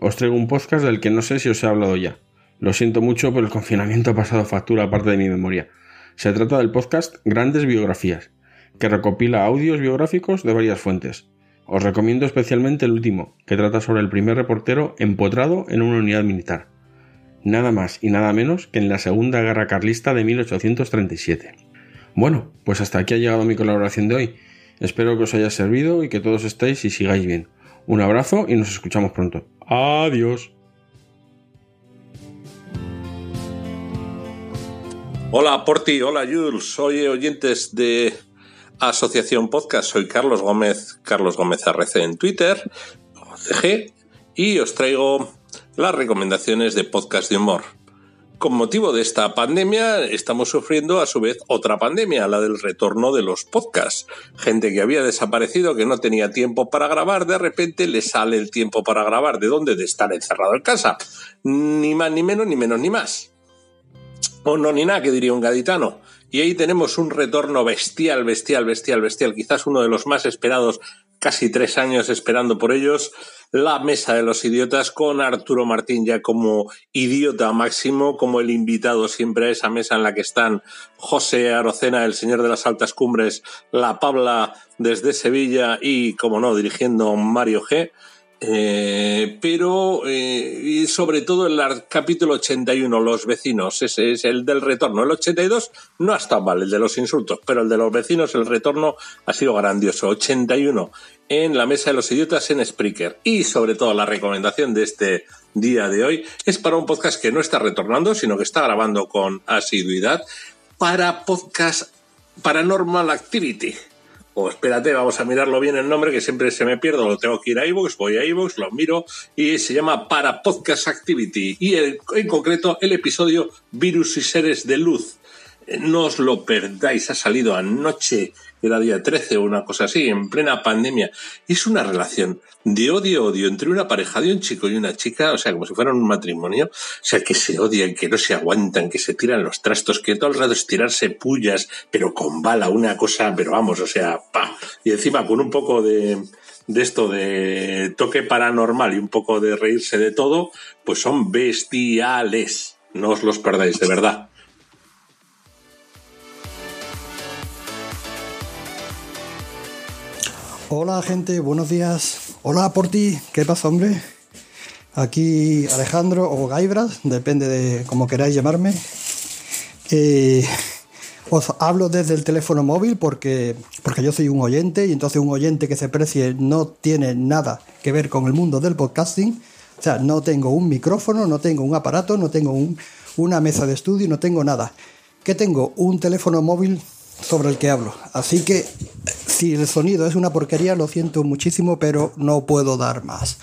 os traigo un podcast del que no sé si os he hablado ya. Lo siento mucho, pero el confinamiento ha pasado factura aparte de mi memoria. Se trata del podcast Grandes Biografías, que recopila audios biográficos de varias fuentes. Os recomiendo especialmente el último, que trata sobre el primer reportero empotrado en una unidad militar. Nada más y nada menos que en la Segunda Guerra Carlista de 1837. Bueno, pues hasta aquí ha llegado mi colaboración de hoy. Espero que os haya servido y que todos estéis y sigáis bien. Un abrazo y nos escuchamos pronto. Adiós. Hola Porti, hola Jules, soy oyentes de Asociación Podcast, soy Carlos Gómez, Carlos Gómez RC en Twitter, CG, y os traigo las recomendaciones de podcast de humor. Con motivo de esta pandemia, estamos sufriendo a su vez otra pandemia, la del retorno de los podcasts. Gente que había desaparecido, que no tenía tiempo para grabar, de repente le sale el tiempo para grabar. ¿De dónde? De estar encerrado en casa. Ni más, ni menos, ni menos, ni más. O no, ni nada, que diría un gaditano. Y ahí tenemos un retorno bestial, bestial, bestial, bestial. Quizás uno de los más esperados, casi tres años esperando por ellos. La Mesa de los Idiotas con Arturo Martín ya como idiota máximo, como el invitado siempre a esa mesa en la que están José Arocena, el señor de las altas cumbres, la Pabla desde Sevilla y, como no, dirigiendo Mario G. Eh, pero eh, y sobre todo el capítulo 81, los vecinos, ese es el del retorno. El 82 no ha estado mal, el de los insultos, pero el de los vecinos, el retorno ha sido grandioso. 81 en la mesa de los idiotas en Spreaker. Y sobre todo la recomendación de este día de hoy es para un podcast que no está retornando, sino que está grabando con asiduidad para podcast Paranormal Activity espérate, vamos a mirarlo bien el nombre, que siempre se me pierdo, lo tengo que ir a iVoox, voy a iVoox, lo miro, y se llama Para Podcast Activity, y en concreto el episodio Virus y Seres de Luz. No os lo perdáis, ha salido anoche era día 13 o una cosa así, en plena pandemia. Es una relación de odio-odio entre una pareja de un chico y una chica, o sea, como si fueran un matrimonio, o sea, que se odian, que no se aguantan, que se tiran los trastos, que todo el rato es tirarse pullas, pero con bala, una cosa, pero vamos, o sea, pa. Y encima con un poco de, de esto de toque paranormal y un poco de reírse de todo, pues son bestiales. No os los perdáis, de verdad. Hola gente, buenos días. Hola por ti, ¿qué pasa hombre? Aquí Alejandro o Gaibras, depende de cómo queráis llamarme. Eh, os hablo desde el teléfono móvil porque, porque yo soy un oyente y entonces un oyente que se precie no tiene nada que ver con el mundo del podcasting. O sea, no tengo un micrófono, no tengo un aparato, no tengo una mesa de estudio, no tengo nada. ¿Qué tengo? Un teléfono móvil sobre el que hablo. Así que si el sonido es una porquería, lo siento muchísimo, pero no puedo dar más.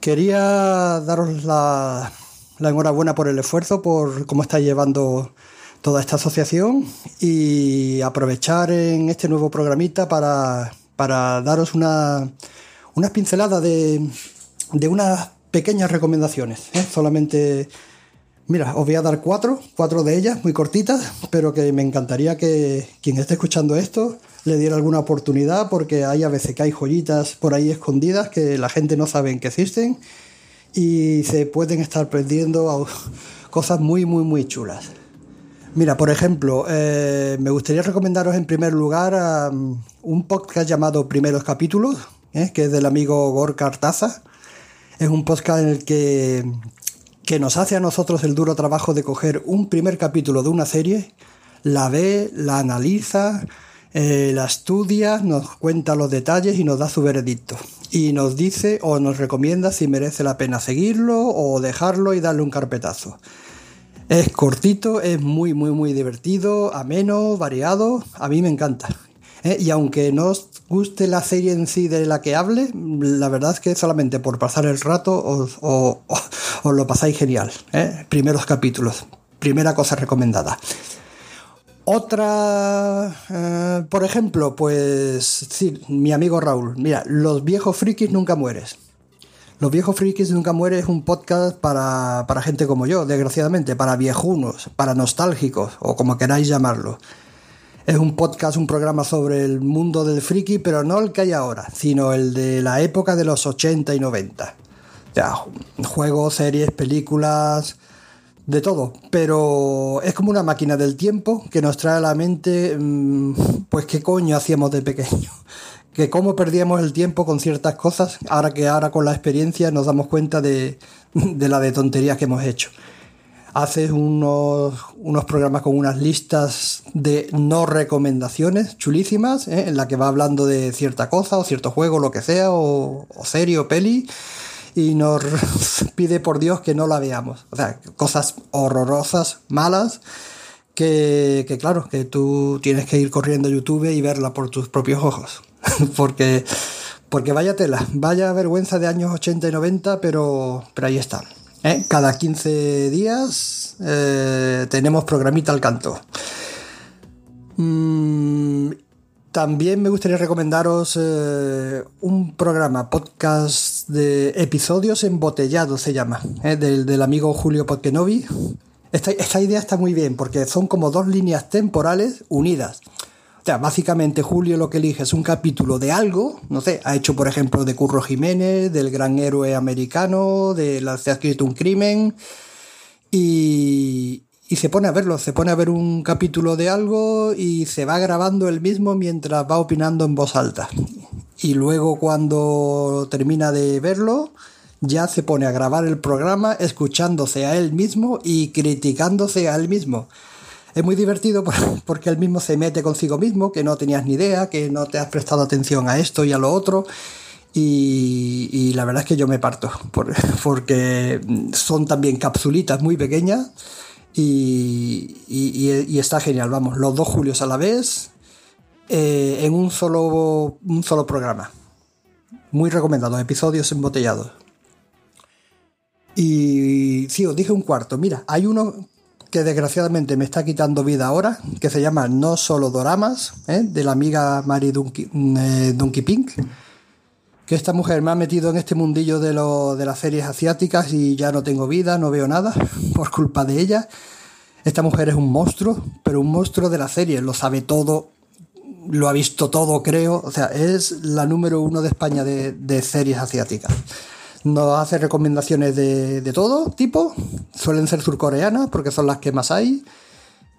Quería daros la, enhorabuena por el esfuerzo, por cómo estáis llevando toda esta asociación y aprovechar en este nuevo programita para, daros una, unas pinceladas de, de unas pequeñas recomendaciones. ¿eh? Solamente Mira, os voy a dar cuatro, cuatro de ellas, muy cortitas, pero que me encantaría que quien esté escuchando esto le diera alguna oportunidad, porque hay a veces que hay joyitas por ahí escondidas que la gente no sabe que existen y se pueden estar perdiendo cosas muy, muy, muy chulas. Mira, por ejemplo, eh, me gustaría recomendaros en primer lugar un podcast llamado Primeros Capítulos, eh, que es del amigo Gorka Artaza. Es un podcast en el que que nos hace a nosotros el duro trabajo de coger un primer capítulo de una serie, la ve, la analiza, eh, la estudia, nos cuenta los detalles y nos da su veredicto. Y nos dice o nos recomienda si merece la pena seguirlo o dejarlo y darle un carpetazo. Es cortito, es muy, muy, muy divertido, ameno, variado. A mí me encanta. ¿eh? y aunque no guste la serie en sí de la que hable, la verdad es que solamente por pasar el rato os, lo pasáis genial. ¿eh? Primeros capítulos, primera cosa recomendada. Otra, eh, por ejemplo, pues mi amigo Raúl, mira, los viejos frikis nunca mueres. Los viejos frikis nunca mueren es un podcast para, para gente como yo, desgraciadamente, para viejunos, para nostálgicos, o como queráis llamarlo. Es un podcast, un programa sobre el mundo del friki, pero no el que hay ahora, sino el de la época de los 80 y 90. Ya, juegos, series, películas, de todo. Pero es como una máquina del tiempo que nos trae a la mente, mm, pues qué coño hacíamos de pequeño que cómo perdíamos el tiempo con ciertas cosas, ahora que ahora con la experiencia nos damos cuenta de, la de tonterías que hemos hecho. Haces unos, unos programas con unas listas de no recomendaciones chulísimas, ¿eh? en la que va hablando de cierta cosa o cierto juego, lo que sea, o, o serie o peli, y nos pide por Dios que no la veamos. O sea, cosas horrorosas, malas, que, que claro, que tú tienes que ir corriendo a YouTube y verla por tus propios ojos. porque, porque vaya tela, vaya vergüenza de años 80 y 90, pero, pero ahí está. ¿Eh? Cada 15 días eh, tenemos programita al canto. Mm, también me gustaría recomendaros eh, un programa, podcast de episodios embotellados se llama, del, del, amigo Julio Podkenovi. Esta, esta idea está muy bien porque son como dos líneas temporales unidas básicamente Julio lo que elige es un capítulo de algo, no sé, ha hecho por ejemplo de Curro Jiménez, del gran héroe americano, de la se ha escrito un crimen, y, y se pone a verlo, se pone a ver un capítulo de algo y se va grabando él mismo mientras va opinando en voz alta. Y luego cuando termina de verlo, ya se pone a grabar el programa escuchándose a él mismo y criticándose a él mismo es muy divertido porque él mismo se mete consigo mismo, que no tenías ni idea, que no te has prestado atención a esto y a lo otro. Y, la verdad es que yo me parto, porque son también capsulitas muy pequeñas y, está genial. Vamos, los dos Julios a la vez eh, en un solo, un solo programa. Muy recomendado, episodios embotellados. Y sí, os dije un cuarto. Mira, hay uno que desgraciadamente me está quitando vida ahora, que se llama No Solo Doramas, ¿eh? de la amiga Mari Dunky, eh, Pink, que esta mujer me ha metido en este mundillo de, lo, de las series asiáticas y ya no tengo vida, no veo nada por culpa de ella. Esta mujer es un monstruo, pero un monstruo de la serie, lo sabe todo, lo ha visto todo, creo. O sea, es la número uno de España de, de series asiáticas. Nos hace recomendaciones de, todo tipo, suelen ser surcoreanas porque son las que más hay.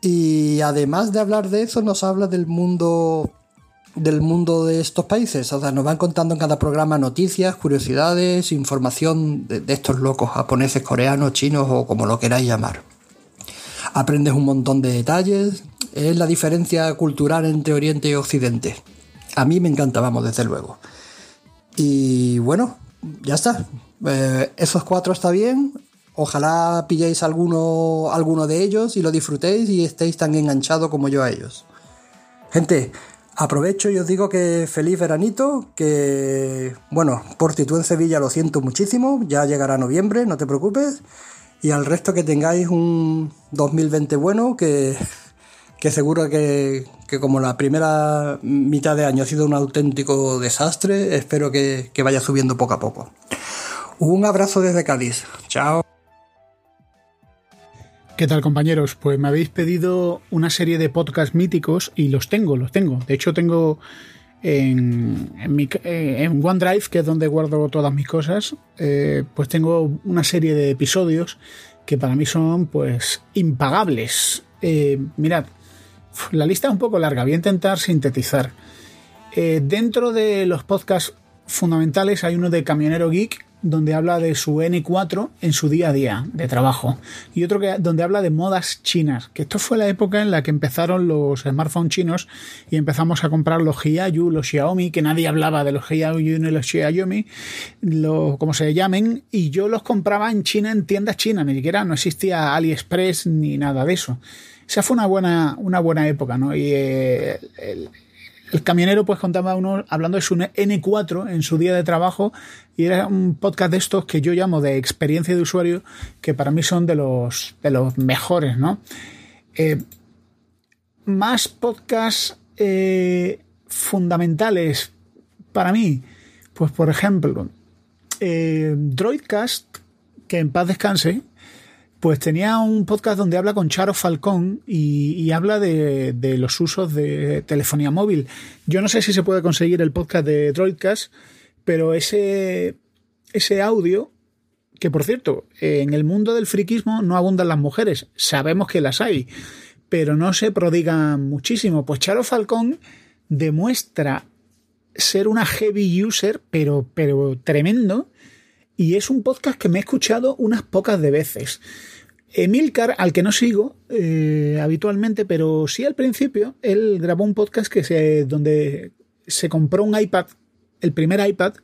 Y además de hablar de eso, nos habla del mundo del mundo de estos países. O sea, nos van contando en cada programa noticias, curiosidades, información de, de, estos locos japoneses, coreanos, chinos o como lo queráis llamar. Aprendes un montón de detalles. Es la diferencia cultural entre Oriente y Occidente. A mí me encanta, vamos, desde luego. Y bueno, ya está. Eh, esos cuatro está bien. Ojalá pilléis alguno, alguno de ellos y lo disfrutéis y estéis tan enganchados como yo a ellos. Gente, aprovecho y os digo que feliz veranito, que bueno, por ti tú en Sevilla lo siento muchísimo, ya llegará noviembre, no te preocupes. Y al resto que tengáis un 2020 bueno, que que seguro que, como la primera mitad de año ha sido un auténtico desastre, espero que, que vaya subiendo poco a poco. Un abrazo desde Cádiz. Chao. ¿Qué tal compañeros? Pues me habéis pedido una serie de podcasts míticos y los tengo, los tengo. De hecho tengo en, en, en OneDrive, que es donde guardo todas mis cosas, eh, pues tengo una serie de episodios que para mí son pues impagables. Eh, mirad, la lista es un poco larga, voy a intentar sintetizar. Eh, dentro de los podcasts fundamentales hay uno de Camionero Geek, donde habla de su N4 en su día a día de trabajo. Y otro que, donde habla de modas chinas, que esto fue la época en la que empezaron los smartphones chinos y empezamos a comprar los Hiayu, los Xiaomi, que nadie hablaba de los Hiayu ni los Xiaomi, lo, como se llamen, y yo los compraba en China en tiendas chinas, ni siquiera no existía AliExpress ni nada de eso esa fue una buena, una buena época, ¿no? Y eh, el, camionero pues contaba uno hablando de su N4 en su día de trabajo y era un podcast de estos que yo llamo de experiencia de usuario que para mí son de los, de los mejores, ¿no? Eh, más podcasts eh, fundamentales para mí, pues por ejemplo, eh, Droidcast, que en paz descanse, pues tenía un podcast donde habla con Charo Falcón y, habla de, los usos de telefonía móvil. Yo no sé si se puede conseguir el podcast de Droidcast, pero ese, ese audio, que por cierto, en el mundo del friquismo no abundan las mujeres, sabemos que las hay, pero no se prodigan muchísimo. Pues Charo Falcón demuestra ser una heavy user, pero, pero tremendo, y es un podcast que me he escuchado unas pocas de veces. Emilcar, al que no sigo eh, habitualmente, pero sí al principio, él grabó un podcast que se, donde se compró un iPad, el primer iPad,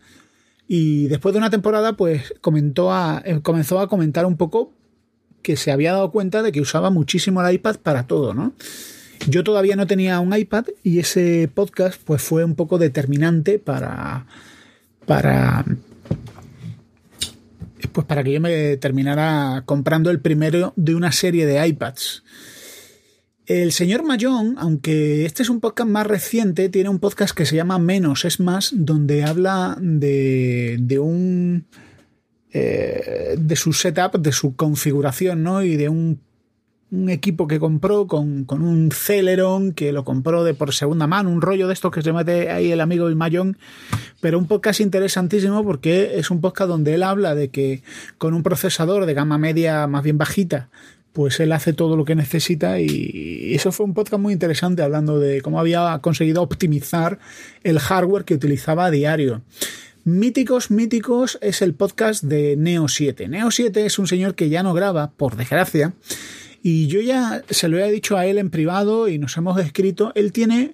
y después de una temporada, pues comentó a, eh, comenzó a comentar un poco que se había dado cuenta de que usaba muchísimo el iPad para todo, ¿no? Yo todavía no tenía un iPad y ese podcast pues fue un poco determinante para para pues para que yo me terminara comprando el primero de una serie de iPads. El señor Mayón, aunque este es un podcast más reciente, tiene un podcast que se llama Menos es más, donde habla de, de un eh, de su setup, de su configuración, ¿no? Y de un un equipo que compró con, un Celeron que lo compró de por segunda mano, un rollo de estos que se mete ahí el amigo Mayón, pero un podcast interesantísimo porque es un podcast donde él habla de que con un procesador de gama media más bien bajita, pues él hace todo lo que necesita y eso fue un podcast muy interesante hablando de cómo había conseguido optimizar el hardware que utilizaba a diario. Míticos, míticos es el podcast de Neo 7. Neo 7 es un señor que ya no graba, por desgracia, y yo ya se lo he dicho a él en privado y nos hemos escrito. Él tiene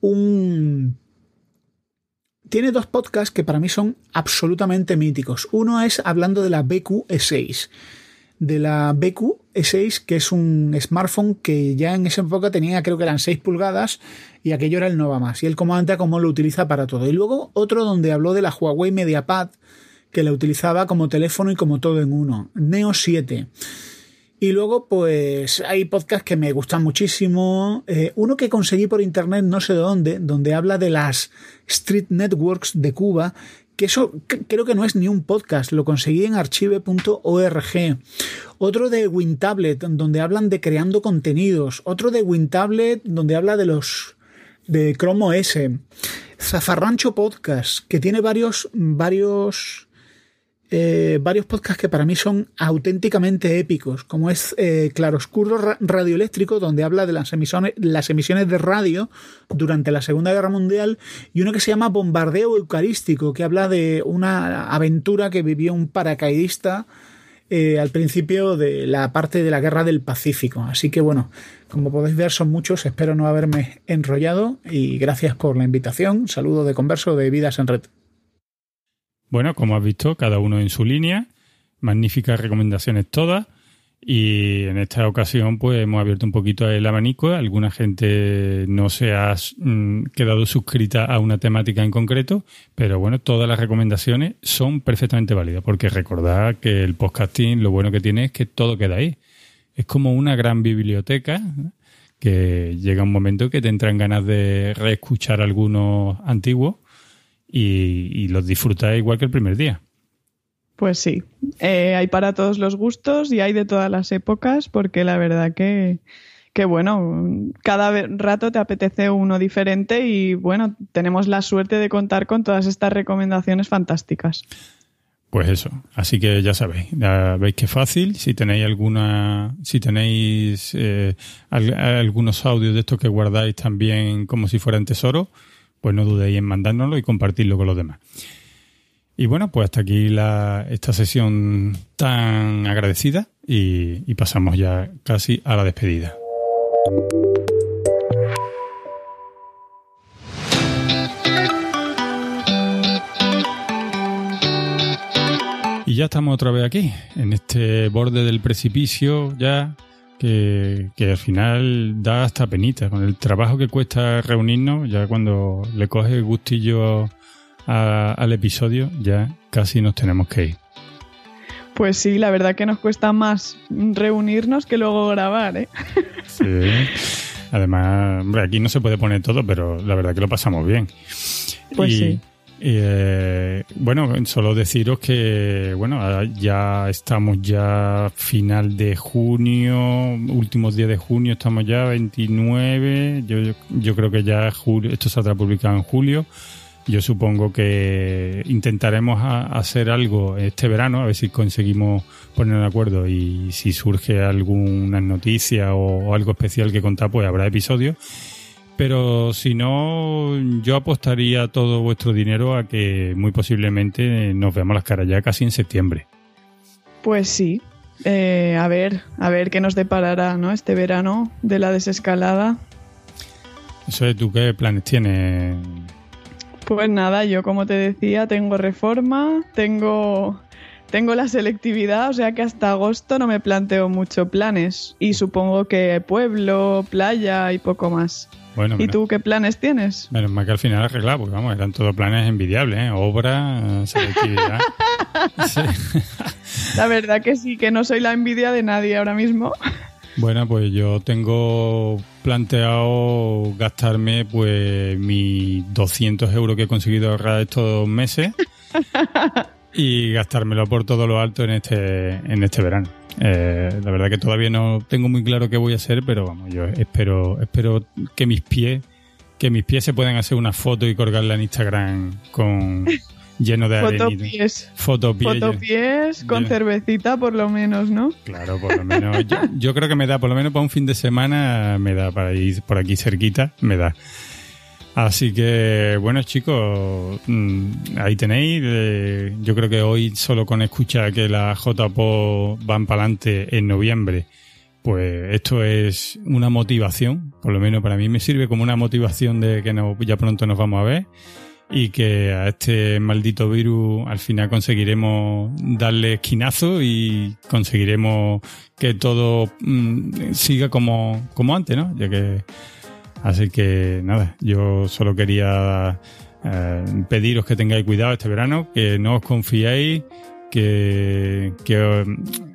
un. Tiene dos podcasts que para mí son absolutamente míticos. Uno es hablando de la BQ E6. De la BQ E6, que es un smartphone que ya en esa época tenía, creo que eran 6 pulgadas, y aquello era el Nova Más. Y él comenta cómo lo utiliza para todo. Y luego otro donde habló de la Huawei MediaPad, que la utilizaba como teléfono y como todo en uno. Neo 7. Y luego, pues hay podcasts que me gustan muchísimo. Eh, uno que conseguí por internet, no sé de dónde, donde habla de las Street Networks de Cuba, que eso creo que no es ni un podcast, lo conseguí en archive.org. Otro de WinTablet, donde hablan de creando contenidos. Otro de WinTablet, donde habla de los de Chrome OS. Zafarrancho Podcast, que tiene varios, varios eh, varios podcasts que para mí son auténticamente épicos, como es eh, Claroscuro Radioeléctrico, donde habla de las emisiones, las emisiones de radio durante la Segunda Guerra Mundial, y uno que se llama Bombardeo Eucarístico, que habla de una aventura que vivió un paracaidista eh, al principio de la parte de la Guerra del Pacífico. Así que bueno, como podéis ver son muchos, espero no haberme enrollado y gracias por la invitación. Saludo de converso de Vidas en Red. Bueno, como has visto, cada uno en su línea, magníficas recomendaciones todas. Y en esta ocasión, pues hemos abierto un poquito el abanico. Alguna gente no se ha mm, quedado suscrita a una temática en concreto, pero bueno, todas las recomendaciones son perfectamente válidas, porque recordad que el podcasting lo bueno que tiene es que todo queda ahí. Es como una gran biblioteca que llega un momento que te entran ganas de reescuchar algunos antiguos y, los disfrutáis igual que el primer día. Pues sí, eh, hay para todos los gustos y hay de todas las épocas, porque la verdad que, que bueno, cada rato te apetece uno diferente y bueno, tenemos la suerte de contar con todas estas recomendaciones fantásticas. Pues eso, así que ya sabéis, ya veis que fácil. Si tenéis alguna, si tenéis eh, algunos audios de estos que guardáis también como si fueran tesoro, pues no dudéis en mandárnoslo y compartirlo con los demás. Y bueno, pues hasta aquí la, esta sesión tan agradecida y, y pasamos ya casi a la despedida. Y ya estamos otra vez aquí, en este borde del precipicio, ya que, al final da hasta penita. Con el trabajo que cuesta reunirnos, ya cuando le coge gustillo al episodio, ya casi nos tenemos que ir. Pues sí, la verdad que nos cuesta más reunirnos que luego grabar, ¿eh? Sí. Además, hombre, aquí no se puede poner todo, pero la verdad que lo pasamos bien. Pues y, sí. Eh, bueno, solo deciros que bueno, ya estamos ya final de junio, últimos días de junio, estamos ya 29. Yo, yo, creo que ya julio, esto saldrá publicado en julio. Yo supongo que intentaremos hacer algo este verano, a ver si conseguimos ponernos de acuerdo y si surge alguna noticia o, o algo especial que contar, pues habrá episodios. Pero si no, yo apostaría todo vuestro dinero a que muy posiblemente nos veamos las caras ya casi en septiembre. Pues sí. Eh, a ver, a ver qué nos deparará, ¿no? Este verano de la desescalada. Eso es, ¿tú qué planes tienes? Pues nada, yo como te decía, tengo reforma, tengo, tengo la selectividad, o sea que hasta agosto no me planteo mucho planes. Y supongo que pueblo, playa y poco más. Bueno, ¿Y menos, tú qué planes tienes? menos mal que al final arreglado, porque vamos, eran todos planes envidiables, ¿eh? Obra, selectividad. Sí. La verdad que sí, que no soy la envidia de nadie ahora mismo. Bueno, pues yo tengo planteado gastarme pues mis 200 euros que he conseguido ahorrar estos meses y gastármelo por todo lo alto en este en este verano. Eh, la verdad que todavía no tengo muy claro qué voy a hacer, pero vamos, yo espero espero que mis pies que mis pies se puedan hacer una foto y colgarla en Instagram con lleno de. Fotopies. Fotopies. Fotopies con Yo- cervecita por lo menos, ¿no? Claro, por lo menos. Yo, yo creo que me da, por lo menos para un fin de semana, me da para ir por aquí cerquita, me da. Así que, bueno, chicos, mm, ahí tenéis. eh, yo creo que hoy, solo con escuchar que la JPO van para adelante en noviembre, pues esto es una motivación. Por lo menos para mí me sirve como una motivación de que ya pronto nos vamos a ver y que a este maldito virus al final conseguiremos darle esquinazo y conseguiremos que todo mm, siga como, como antes, ¿no? Ya que así que nada, yo solo quería eh, pediros que tengáis cuidado este verano, que no os confiéis, que, eh,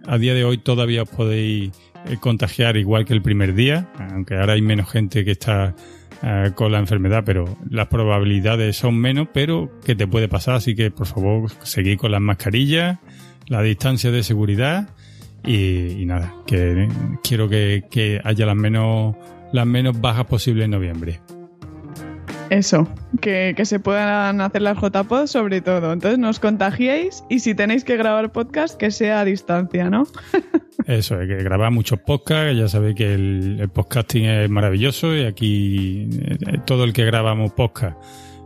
a día de hoy todavía os podéis eh, contagiar igual que el primer día, aunque ahora hay menos gente que está eh, con la enfermedad, pero las probabilidades son menos, pero que te puede pasar, así que por favor seguid con las mascarillas, la distancia de seguridad y, y nada, que quiero que, que haya las menos las menos bajas posibles en noviembre. Eso, que, que se puedan hacer las JPod sobre todo. Entonces nos contagiéis y si tenéis que grabar podcast, que sea a distancia, ¿no? Eso, es que grabar muchos podcasts, ya sabéis que el, el podcasting es maravilloso y aquí eh, todo el que grabamos podcast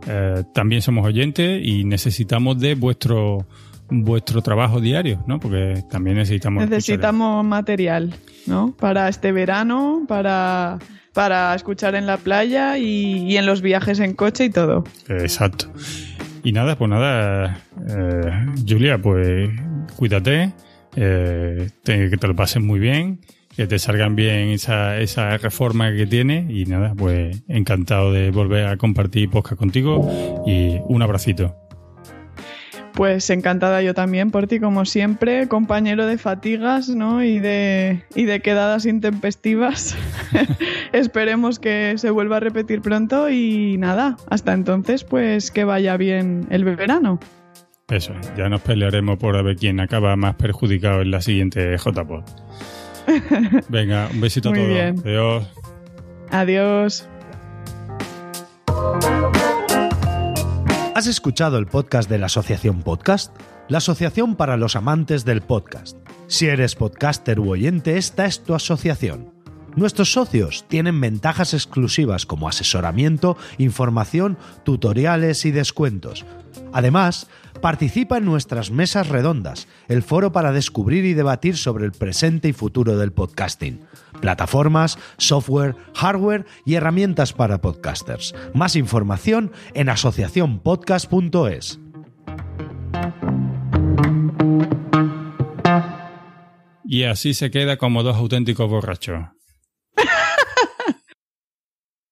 eh, también somos oyentes y necesitamos de vuestro vuestro trabajo diario, ¿no? Porque también necesitamos escuchar- Necesitamos material, ¿no? Para este verano, para, para escuchar en la playa y, y en los viajes en coche y todo. Exacto. Y nada, pues nada, eh, Julia, pues cuídate, eh, te- que te lo pases muy bien, que te salgan bien esa, esa reforma que tienes y nada, pues encantado de volver a compartir podcast contigo y un abracito. Pues encantada yo también por ti, como siempre, compañero de fatigas, ¿no? Y de, y de quedadas intempestivas. Esperemos que se vuelva a repetir pronto y nada, hasta entonces, pues que vaya bien el verano. Eso, ya nos pelearemos por ver quién acaba más perjudicado en la siguiente JPod. Venga, un besito a todos. bien. Adiós. Adiós. ¿Has escuchado el podcast de la Asociación Podcast? La asociación para los amantes del podcast. Si eres podcaster u oyente, esta es tu asociación. Nuestros socios tienen ventajas exclusivas como asesoramiento, información, tutoriales y descuentos. Además, participa en nuestras mesas redondas, el foro para descubrir y debatir sobre el presente y futuro del podcasting, plataformas, software, hardware y herramientas para podcasters. Más información en asociacionpodcast.es. Y así se queda como dos auténticos borrachos.